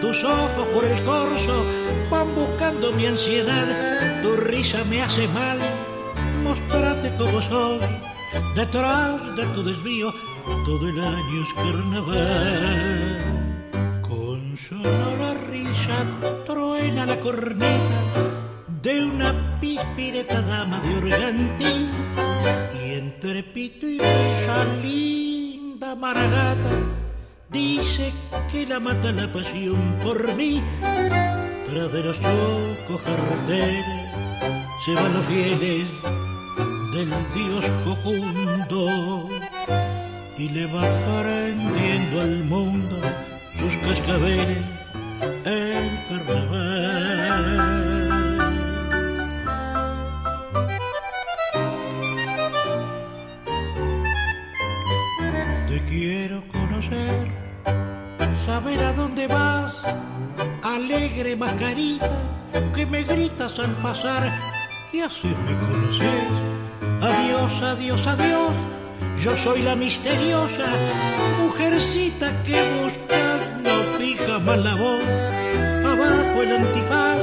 tus ojos por el corso van buscando mi ansiedad, tu risa me hace mal mostrate como sos, detrás de tu desvío, todo el año es carnaval. Con sonora risa truena la corneta de una pispireta dama de organtín y entre pito y besa linda maragata dice que la mata la pasión por mí tras de los ojos carreteros se van los fieles del dios jocundo y le va prendiendo al mundo sus cascabeles el carnaval. Te quiero conocer, saber a dónde vas, alegre mascarita que me gritas al pasar. ¿Qué haces? ¿Me conoces? Adiós, adiós, adiós. Yo soy la misteriosa mujercita que buscas, no fija más la voz. Abajo el antifaz,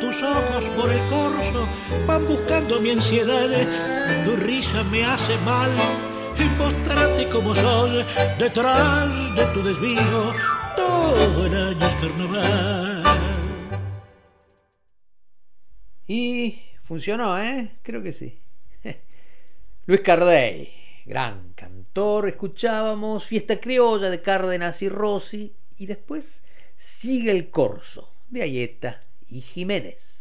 tus ojos por el corso van buscando mi ansiedad. Tu risa me hace mal mostrate como sos detrás de tu desvío. Todo el año es carnaval. Y funcionó, ¿eh? Creo que sí. Luis Cardey, gran cantor, escuchábamos Fiesta Criolla de Cárdenas y Rossi y después sigue el corso de Ayeta y Jiménez.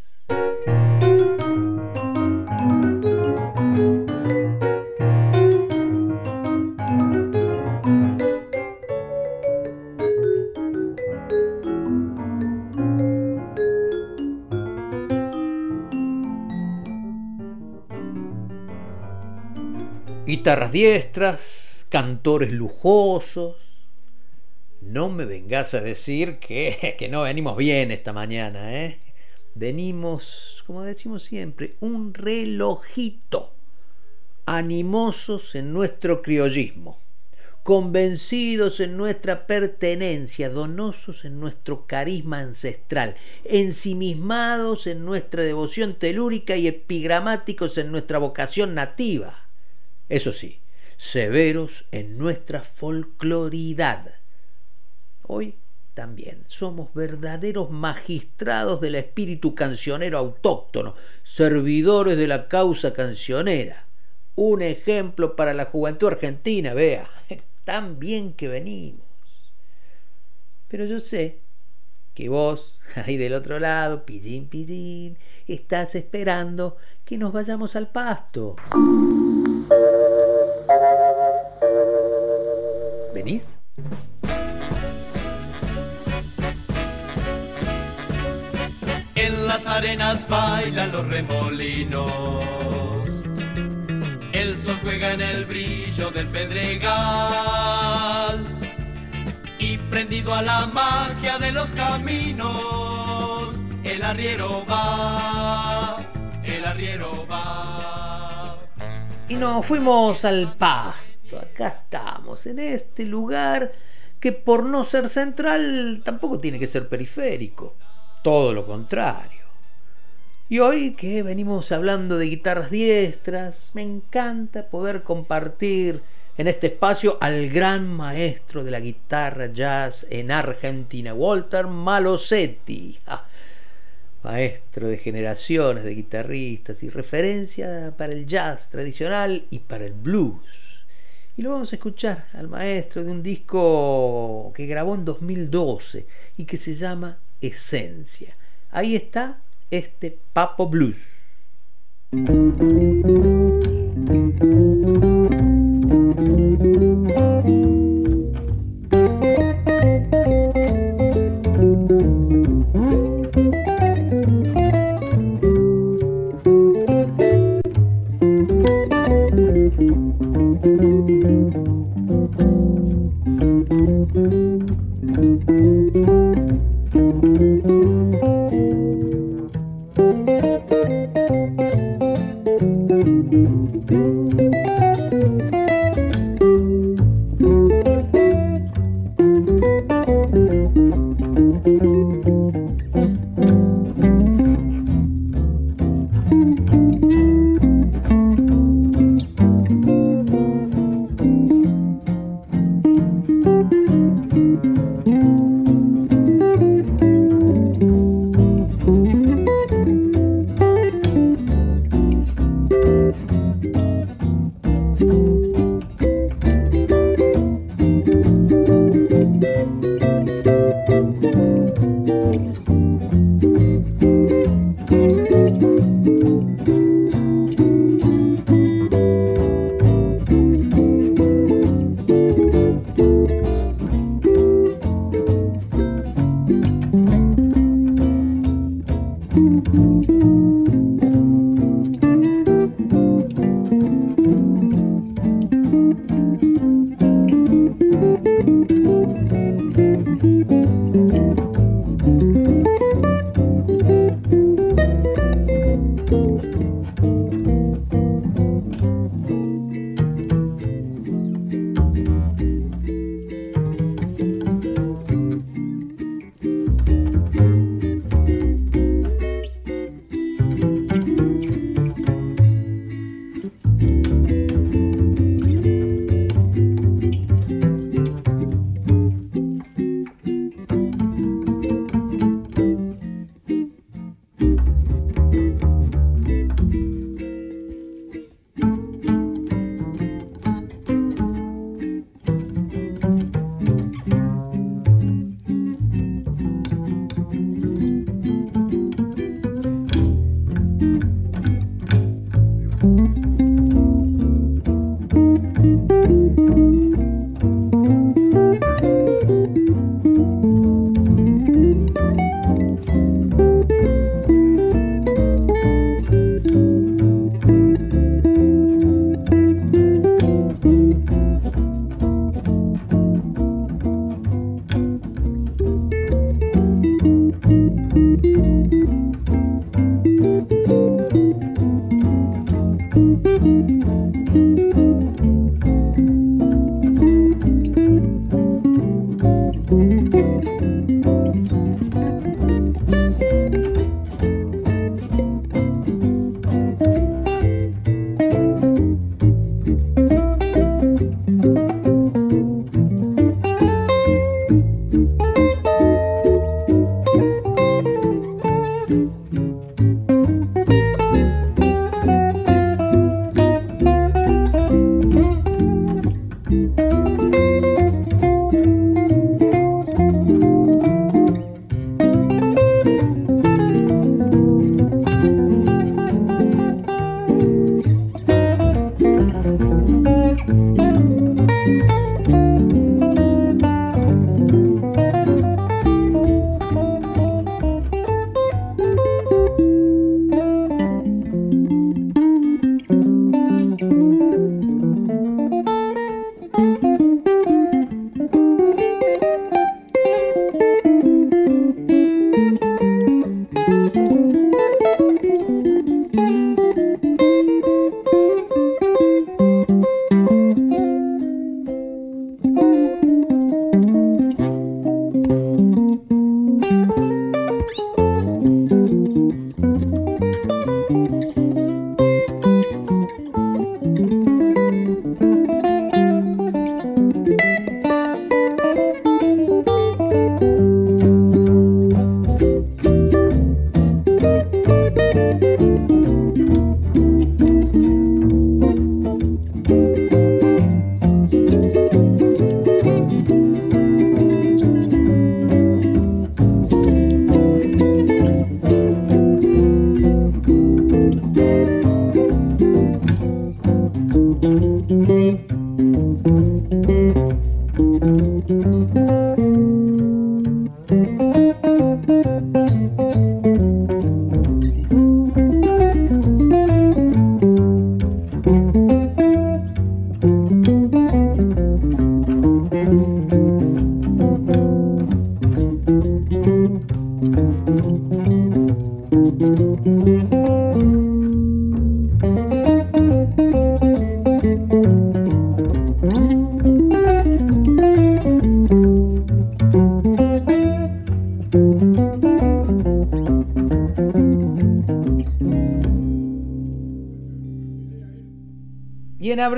Guitarras diestras, cantores lujosos. No me vengas a decir que, que no venimos bien esta mañana, ¿eh? Venimos, como decimos siempre, un relojito, animosos en nuestro criollismo, convencidos en nuestra pertenencia, donosos en nuestro carisma ancestral, ensimismados en nuestra devoción telúrica y epigramáticos en nuestra vocación nativa eso sí, severos en nuestra folcloridad. Hoy también somos verdaderos magistrados del espíritu cancionero autóctono, servidores de la causa cancionera. Un ejemplo para la juventud argentina, vea, tan bien que venimos. Pero yo sé que vos, ahí del otro lado, pillín, pillín, estás esperando que nos vayamos al pasto. ¿Venís? En las arenas bailan los remolinos. El sol juega en el brillo del pedregal. Y prendido a la magia de los caminos, el arriero va, el arriero va. Y nos fuimos al pasto acá estamos, en este lugar que por no ser central tampoco tiene que ser periférico, todo lo contrario. Y hoy que venimos hablando de guitarras diestras, me encanta poder compartir en este espacio al gran maestro de la guitarra jazz en Argentina, Walter Malosetti, maestro de generaciones de guitarristas y referencia para el jazz tradicional y para el blues. Y lo vamos a escuchar al maestro de un disco que grabó en 2012 y que se llama Esencia. Ahí está este Papo Blues.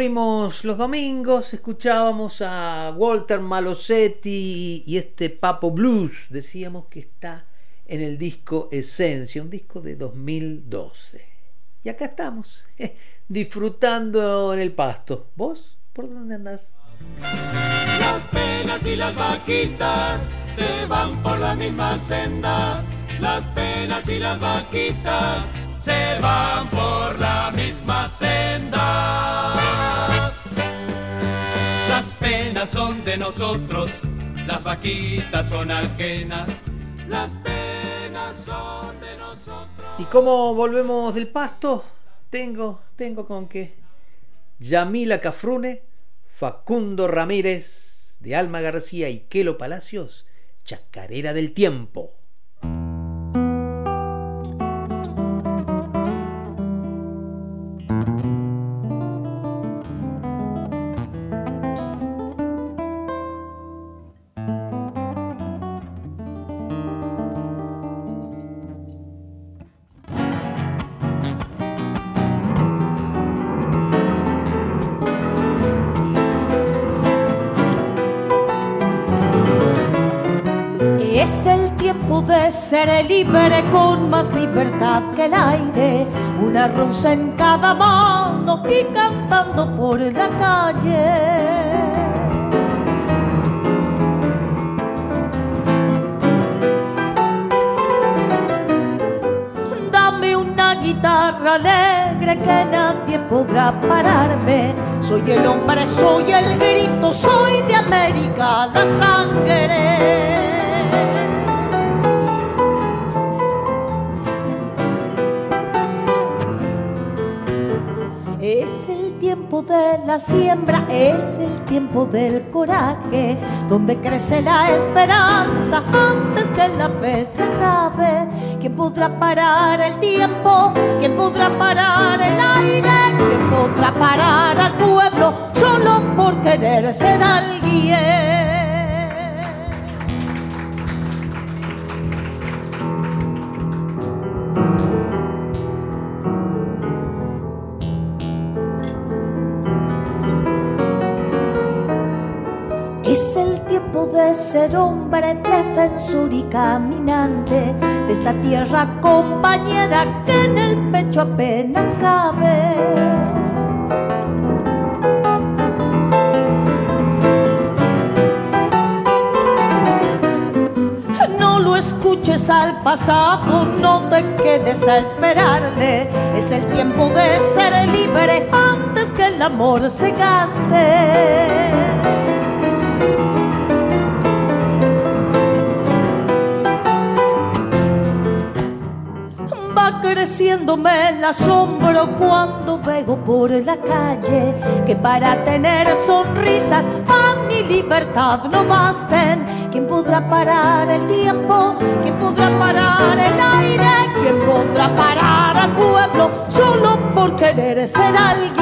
Los Domingos escuchábamos a Walter Malosetti y este Papo Blues. Decíamos que está en el disco Esencia, un disco de 2012. Y acá estamos, disfrutando en el pasto. ¿Vos? ¿Por dónde andás? Las penas y las vaquitas se van por la misma senda. Las penas y las vaquitas se van por la misma senda. Las penas son de nosotros, las vaquitas son ajenas. Las penas son de nosotros. ¿Y cómo volvemos del pasto? Tengo, tengo con que Yamila Cafrune, Facundo Ramírez, de Alma García y Quelo Palacios, Chacarera del Tiempo. Seré libre con más libertad que el aire, una rosa en cada mano y cantando por la calle. Dame una guitarra alegre que nadie podrá pararme. Soy el hombre, soy el grito, soy de América la sangre. Tiempo de la siembra, es el tiempo del coraje, donde crece la esperanza antes que la fe se acabe. ¿Quién podrá parar el tiempo? ¿Quién podrá parar el aire? ¿Quién podrá parar al pueblo solo por querer ser alguien? Hombre, defensor y caminante de esta tierra compañera que en el pecho apenas cabe. No lo escuches al pasado, no te quedes a esperarle. Es el tiempo de ser libre antes que el amor se gaste. Creciéndome el asombro cuando veo por la calle que para tener sonrisas, pan y libertad no basten. ¿Quién podrá parar el tiempo? ¿Quién podrá parar el aire? ¿Quién podrá parar al pueblo solo por querer ser alguien?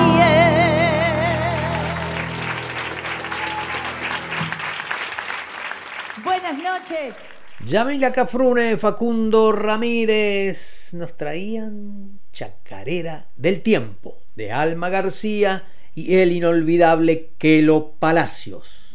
Buenas noches. Yamila Cafrune, Facundo Ramírez nos traían Chacarera del Tiempo de Alma García y el inolvidable Quelo Palacios.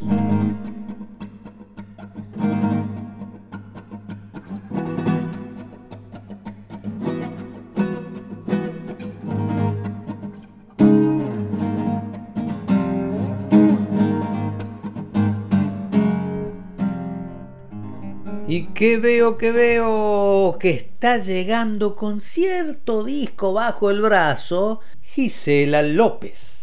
Y que veo, que veo que está llegando con cierto disco bajo el brazo Gisela López.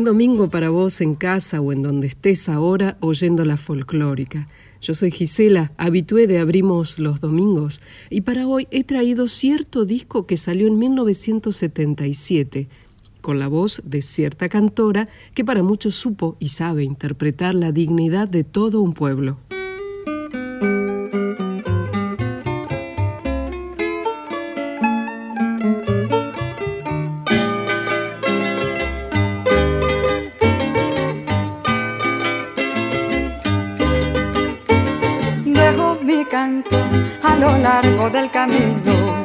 Buen domingo para vos en casa o en donde estés ahora oyendo la folclórica. Yo soy Gisela, habitué de Abrimos los Domingos, y para hoy he traído cierto disco que salió en 1977, con la voz de cierta cantora que para muchos supo y sabe interpretar la dignidad de todo un pueblo. Del camino,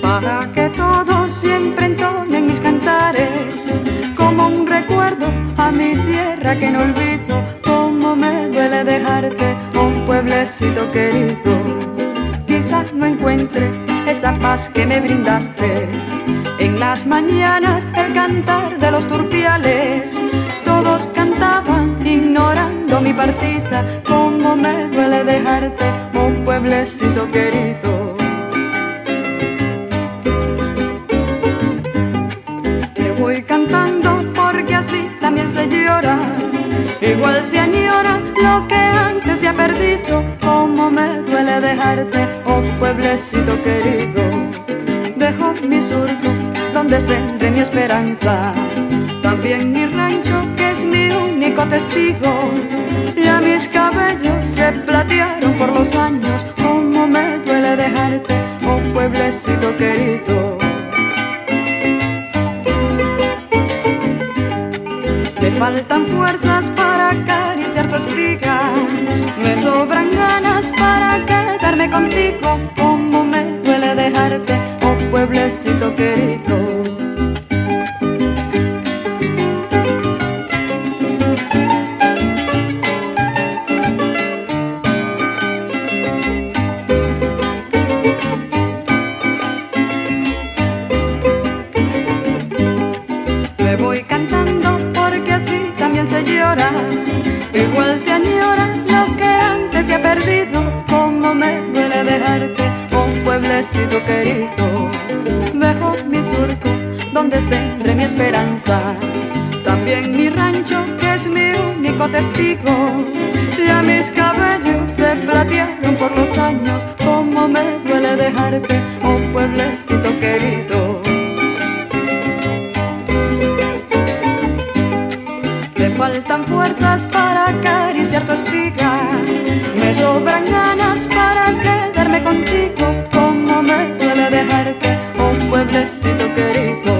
para que todos siempre entonen mis cantares, como un recuerdo a mi tierra que no olvido, como me duele dejarte, un pueblecito querido. Quizás no encuentre esa paz que me brindaste. En las mañanas el cantar de los turpiales, todos cantaban ignorando mi partida, como me duele dejarte, un pueblecito querido. Te voy cantando porque así también se llora, igual se añora lo que antes se ha perdido, como me duele dejarte, un pueblecito querido. Dejo mi surco donde de mi esperanza, también mi rancho que es mi único testigo. Ya mis cabellos se platearon por los años, como me duele dejarte, un pueblecito querido. Me faltan fuerzas para acariciar tu espiga, me sobran ganas para quedarme contigo, como me duele dejarte, un pueblecito querido. Igual se añora lo que antes se ha perdido, como me duele dejarte, un pueblecito querido. Dejo mi surco donde sembré mi esperanza, también mi rancho que es mi único testigo. Ya mis cabellos se platearon por los años, como me duele dejarte, un pueblecito querido. Faltan fuerzas para acariciar tu espiga, me sobran ganas para quedarme contigo, como me duele dejarte, un pueblecito querido.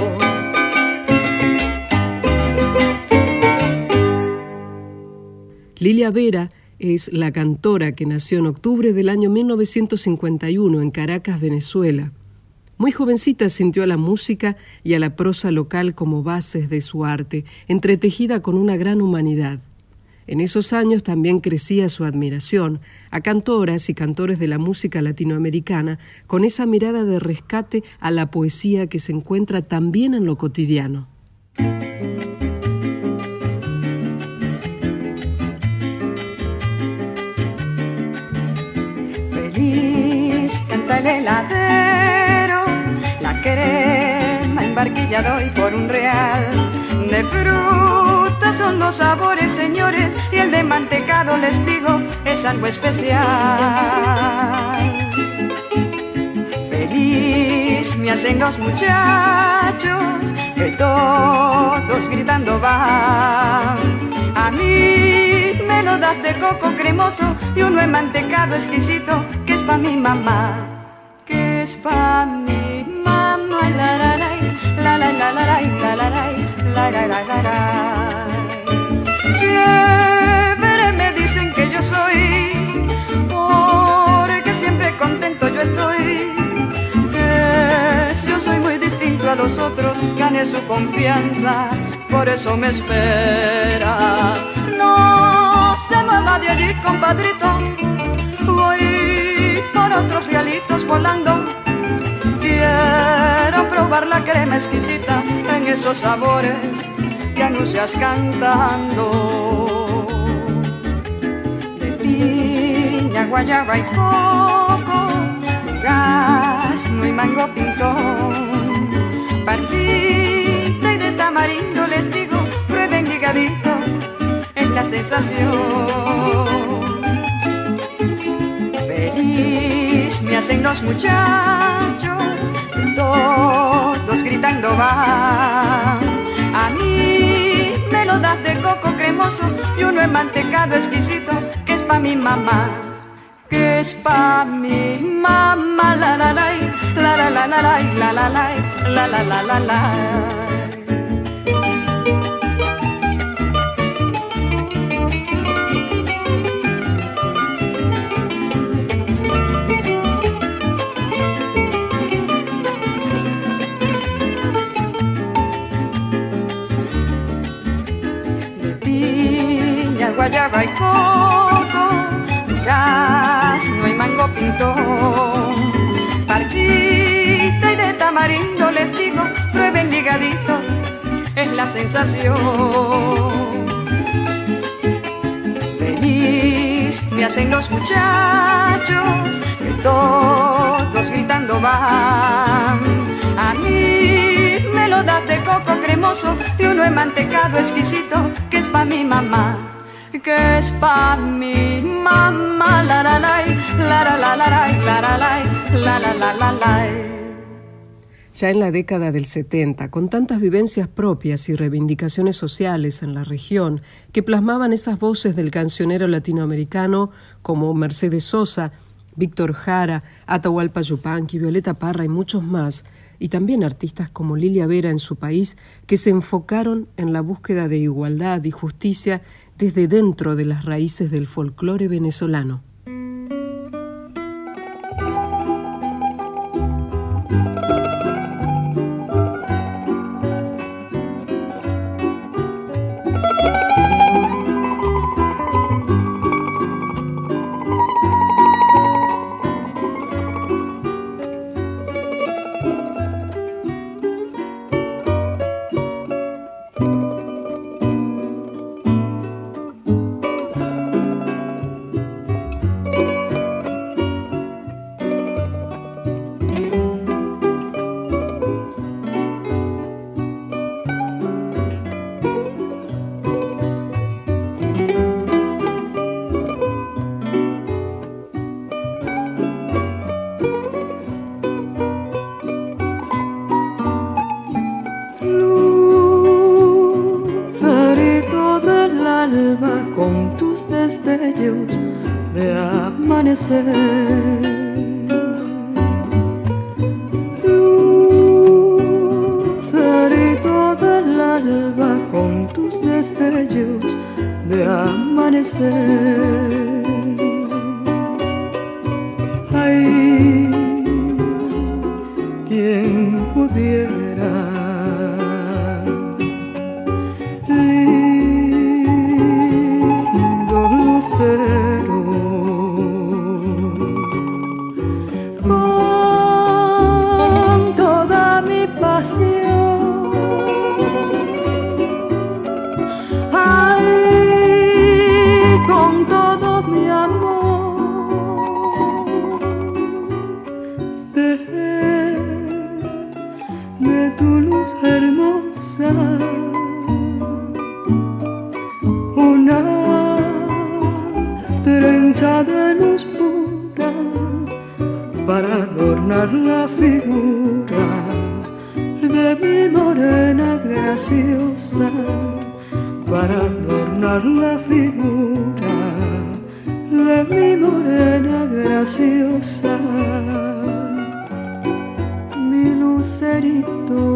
Lilia Vera es la cantora que nació en octubre del año 1951 en Caracas, Venezuela. Muy jovencita sintió a la música y a la prosa local como bases de su arte, entretejida con una gran humanidad. En esos años también crecía su admiración a cantoras y cantores de la música latinoamericana con esa mirada de rescate a la poesía que se encuentra también en lo cotidiano. Feliz canta el crema en barquilla doy por un real. De fruta son los sabores, señores, y el de mantecado les digo es algo especial. Feliz me hacen los muchachos que todos gritando van. A mí me lo das de coco cremoso y uno en mantecado exquisito que es pa' mi mamá, que es pa' mi la la la la la la la la la la la la la la Chévere me dicen que yo soy, porque siempre contento yo estoy. Que yo soy muy distinto a los otros, gané su confianza, por eso me espera. No se mueva de allí, compadrito, voy por otros realitos volando Quiero probar la crema exquisita en esos sabores que anuncias cantando. De piña, guayaba y coco, durazno y mango pintón, parchita y de tamarindo les digo, prueben ligadito, es la sensación. Feliz me hacen los muchachos todos gritando va. A mí me lo das de coco cremoso y uno mantecado exquisito que es pa' mi mamá. Que es pa' mi mamá, la la la la la la la la la la la la la la la guayaba y coco, no hay mango pintón, parchita y de tamarindo les digo, prueben ligadito, es la sensación. Feliz me hacen los muchachos, que todos gritando van. A mí me lo das de coco cremoso y uno mantecado exquisito, que es pa' mi mamá ya en la década del 70, con tantas vivencias propias y reivindicaciones sociales en la región que plasmaban esas voces del cancionero latinoamericano como Mercedes Sosa, Víctor Jara, Atahualpa Yupanqui, Violeta Parra y muchos más, y también artistas como Lilia Vera en su país, que se enfocaron en la búsqueda de igualdad y justicia desde dentro de las raíces del folclore venezolano. Silsa, mi lucerito.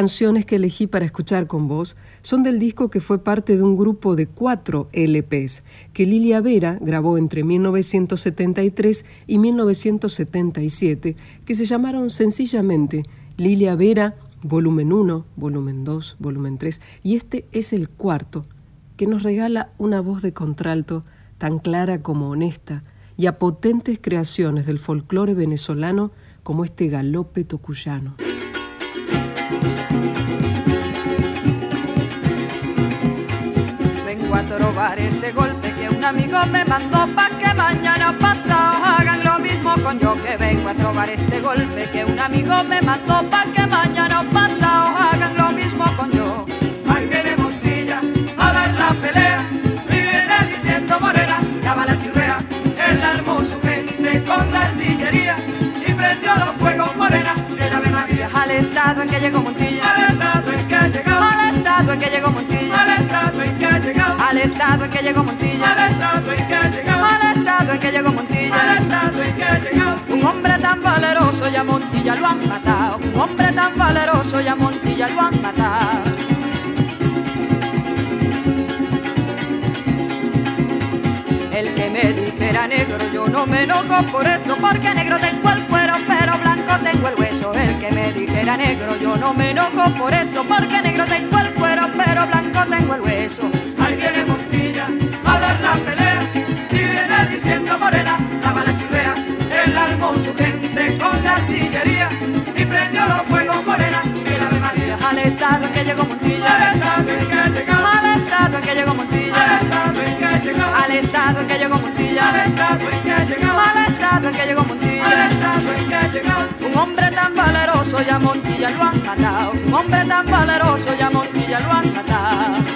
Canciones que elegí para escuchar con vos son del disco que fue parte de un grupo de cuatro LPs que Lilia Vera grabó entre 1973 y 1977, que se llamaron sencillamente Lilia Vera, volumen 1, volumen 2, volumen 3, y este es el cuarto, que nos regala una voz de contralto tan clara como honesta y a potentes creaciones del folclore venezolano como este galope tocuyano. Trobar este golpe que un amigo me mandó pa' que mañana pasado hagan lo mismo con yo que vengo a trobar este golpe que un amigo me mandó pa' que mañana pasado hagan lo mismo con yo. Ahí viene Montilla a dar la pelea que llegó Montilla, al estado en que llegó, al estado en que llegó Montilla, al estado en que llegó. Un hombre tan valeroso y a Montilla lo han matado, un hombre tan valeroso y a Montilla lo han matado. El que me dijera negro, yo no me enojo por eso, porque negro tengo el cuero, pero blanco tengo el hueso. El que me dijera negro, yo no me enojo por eso, porque negro tengo el cuero, pero blanco tengo el hueso. Ahí viene Montilla a dar la pelea, y viene diciendo morena, la la chirrea, él armó su gente con la artillería, y prendió los fuegos morena, la Ave María. Al estado en que llegó Montilla, al estado en que llegó, al estado en que llegó Montilla, al estado en que llegó, al estado en que llegó Montilla, al estado en que llegó, al estado en que llegó Montilla, al estado en que llegó. Un hombre tan valeroso y a Montilla lo han matado, un hombre tan valeroso y a Montilla lo han matado.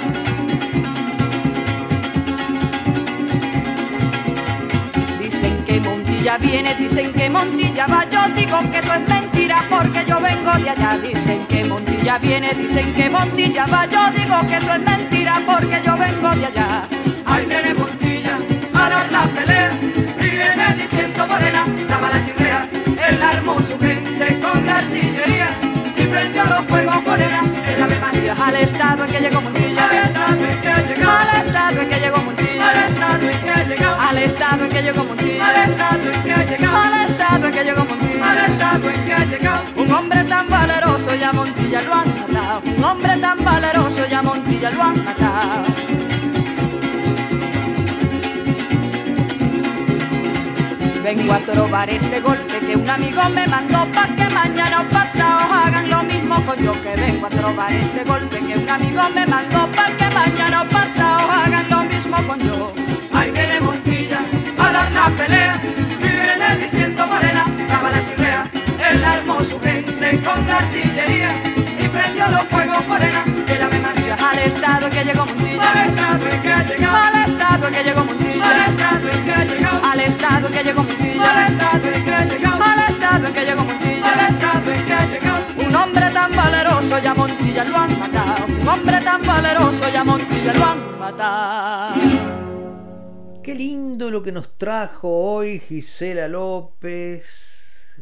Montilla viene, dicen que Montilla va, yo digo que eso es mentira porque yo vengo de allá. Dicen que Montilla viene, dicen que Montilla va, yo digo que eso es mentira porque yo vengo de allá. Ahí viene Montilla a dar la pelea y viene diciendo morena, la mala chirrea, él armó su gente con la artillería y prendió los fuegos morena, el Ave María al estado en que llegó Montilla, al estado en que llegó, al estado en que llegó Montilla, al estado en que llegó, al estado en que llegó Montilla, al estado en que llegó, al estado en que llegó Montilla, al estado en que llegó. Un hombre tan valeroso y a Montilla lo han matado, un hombre tan valeroso y a Montilla lo han matado. Vengo a trobar este golpe que un amigo me mandó pa' que mañana o pasado hagan lo mismo con yo que vengo a trobar este golpe que un amigo me mandó pa' que mañana o pasado hagan lo mismo con yo. Ahí dar la pelea. Viene diciendo morena, cava la chirrea, él armó su gente con la artillería. Y prendió los fuegos morena de la Ave María al estado que llegó Montilla, al estado en que llegó, al estado que llegó Montilla, al estado en que llegó, al estado que llegó Montilla, al estado en que llegó, al estado en que llegó Montilla, al estado en que llegó. Un hombre tan valeroso y a Montilla lo han matado, un hombre tan valeroso y a Montilla lo han matado. Qué lindo lo que nos trajo hoy Gisela López,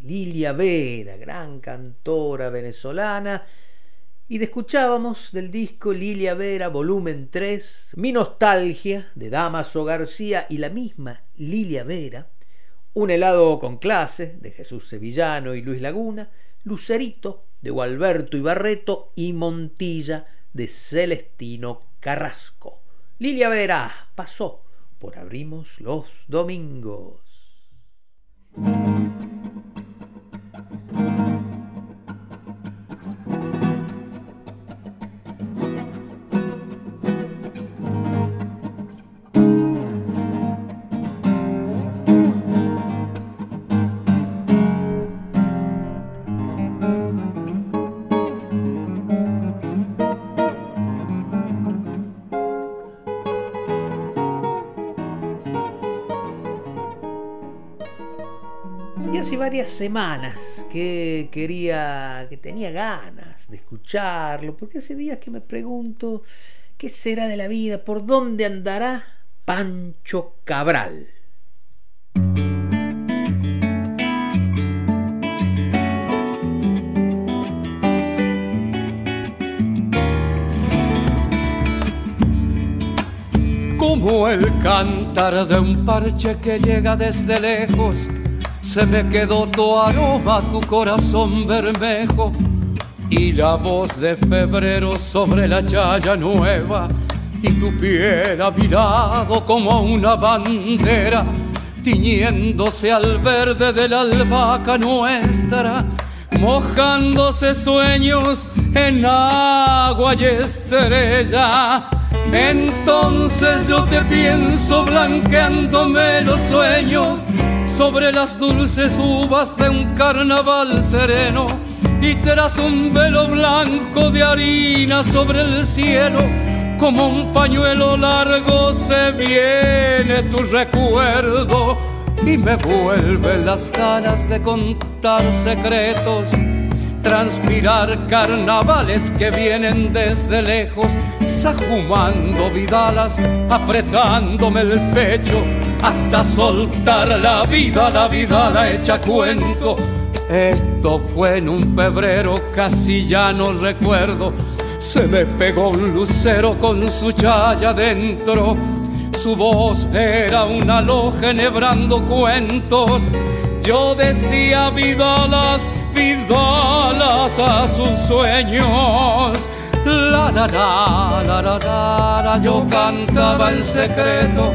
Lilia Vera, gran cantora venezolana. Y de escuchábamos del disco Lilia Vera, volumen 3, Mi Nostalgia, de Damaso García y la misma Lilia Vera, Un helado con clase, de Jesús Sevillano y Luis Laguna, Lucerito, de Gualberto Ibarreto y Montilla, de Celestino Carrasco. Lilia Vera pasó por Abrimos los Domingos. Varias semanas que quería, que tenía ganas de escucharlo, porque hace días que me pregunto qué será de la vida, por dónde andará Pancho Cabral. Como el cantar de un parche que llega desde lejos se me quedó tu aroma, tu corazón bermejo y la voz de febrero sobre la chaya nueva y tu piel a mi lado como una bandera tiñéndose al verde de la albahaca nuestra mojándose sueños en agua y estrella. Entonces yo te pienso blanqueándome los sueños sobre las dulces uvas de un carnaval sereno y tras un velo blanco de harina sobre el cielo, como un pañuelo largo se viene tu recuerdo y me vuelven las ganas de contar secretos, transpirar carnavales que vienen desde lejos, sajumando vidalas, apretándome el pecho hasta soltar la vida, la vida la echa cuento. Esto fue en un febrero, casi ya no recuerdo. Se me pegó un lucero con su chaya dentro. Su voz era una loja enhebrando cuentos. Yo decía vidalas, vidalas a sus sueños. La la la la la, la yo cantaba en secreto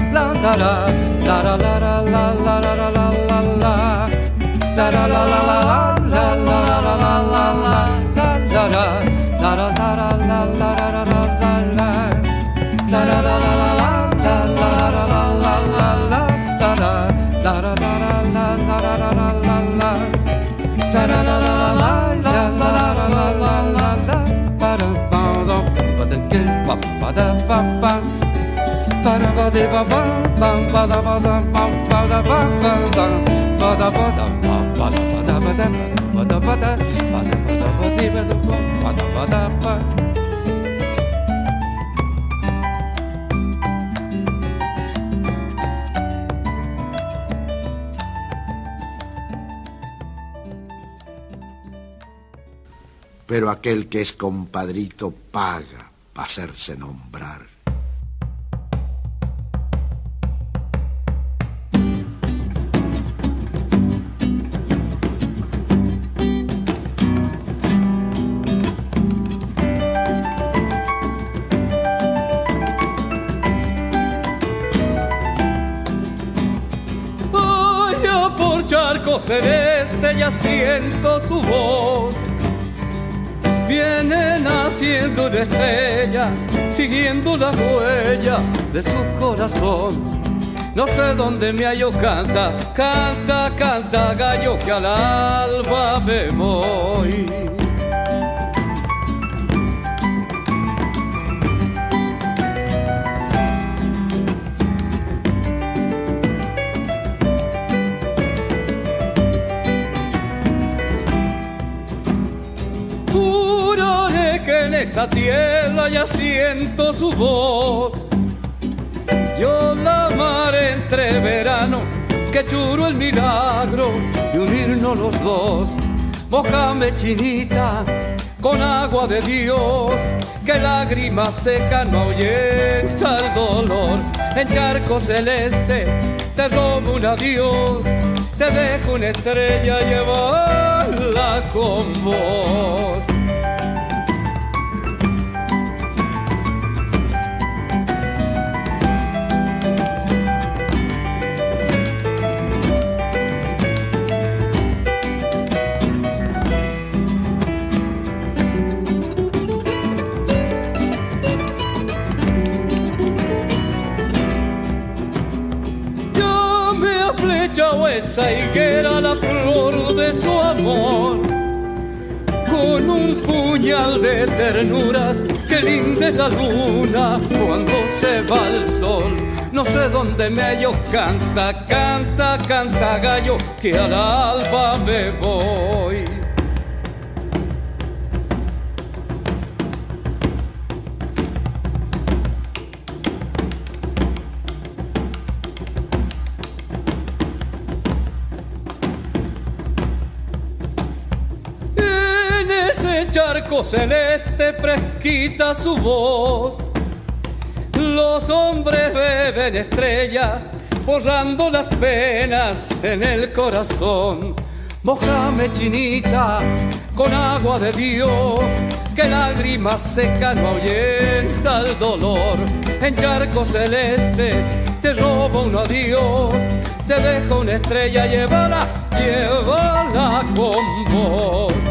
La la la, da da la la la la la la. Pero aquel que es compadrito paga para hacerse nombrar. Celeste ya siento su voz. Viene naciendo una estrella, siguiendo la huella de su corazón. No sé dónde me hallo, canta, canta, canta, gallo, que al alba me voy. Esa tierra ya siento su voz. Yo la amaré entre verano, que juro el milagro de unirnos los dos. Mojame chinita con agua de Dios, que lágrima seca no ahuyenta el dolor. En charco celeste te robo un adiós, te dejo una estrella llevarla con vos. Esa higuera la flor de su amor. Con un puñal de ternuras que linde la luna cuando se va el sol. No sé dónde me hallo, canta, canta, canta gallo, que al alba me voy. Charco celeste fresquita su voz. Los hombres beben estrella, borrando las penas en el corazón. Mojame chinita con agua de Dios, que lágrimas seca no ahuyenta el dolor. En charco celeste te robo un adiós, te dejo una estrella, llévala, llévala con vos.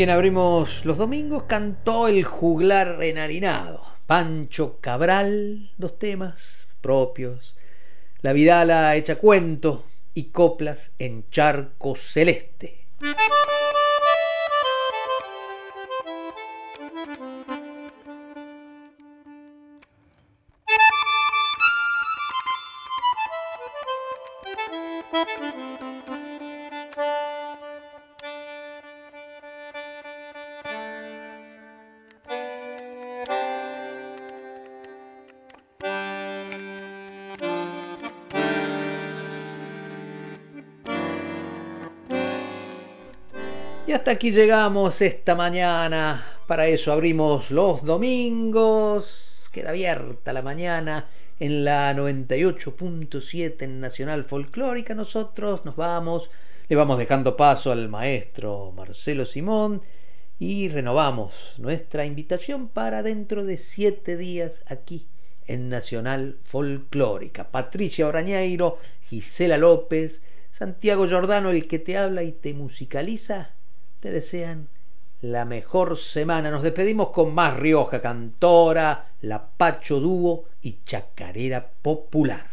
Bien, abrimos los domingos, cantó el juglar enharinado. Pancho Cabral, dos temas propios. La Vidala hecha cuento y coplas en charco celeste. Y hasta aquí llegamos esta mañana. Para eso abrimos los domingos. Queda abierta la mañana en la 98.7 en Nacional Folclórica. Nosotros nos vamos, le vamos dejando paso al maestro Marcelo Simón y renovamos nuestra invitación para dentro de siete días aquí en Nacional Folclórica. Patricia Orañeiro, Gisela López, Santiago Giordano, el que te habla y te musicaliza te desean la mejor semana. Nos despedimos con más Rioja Cantora, La Pacho Dúo y Chacarera Popular.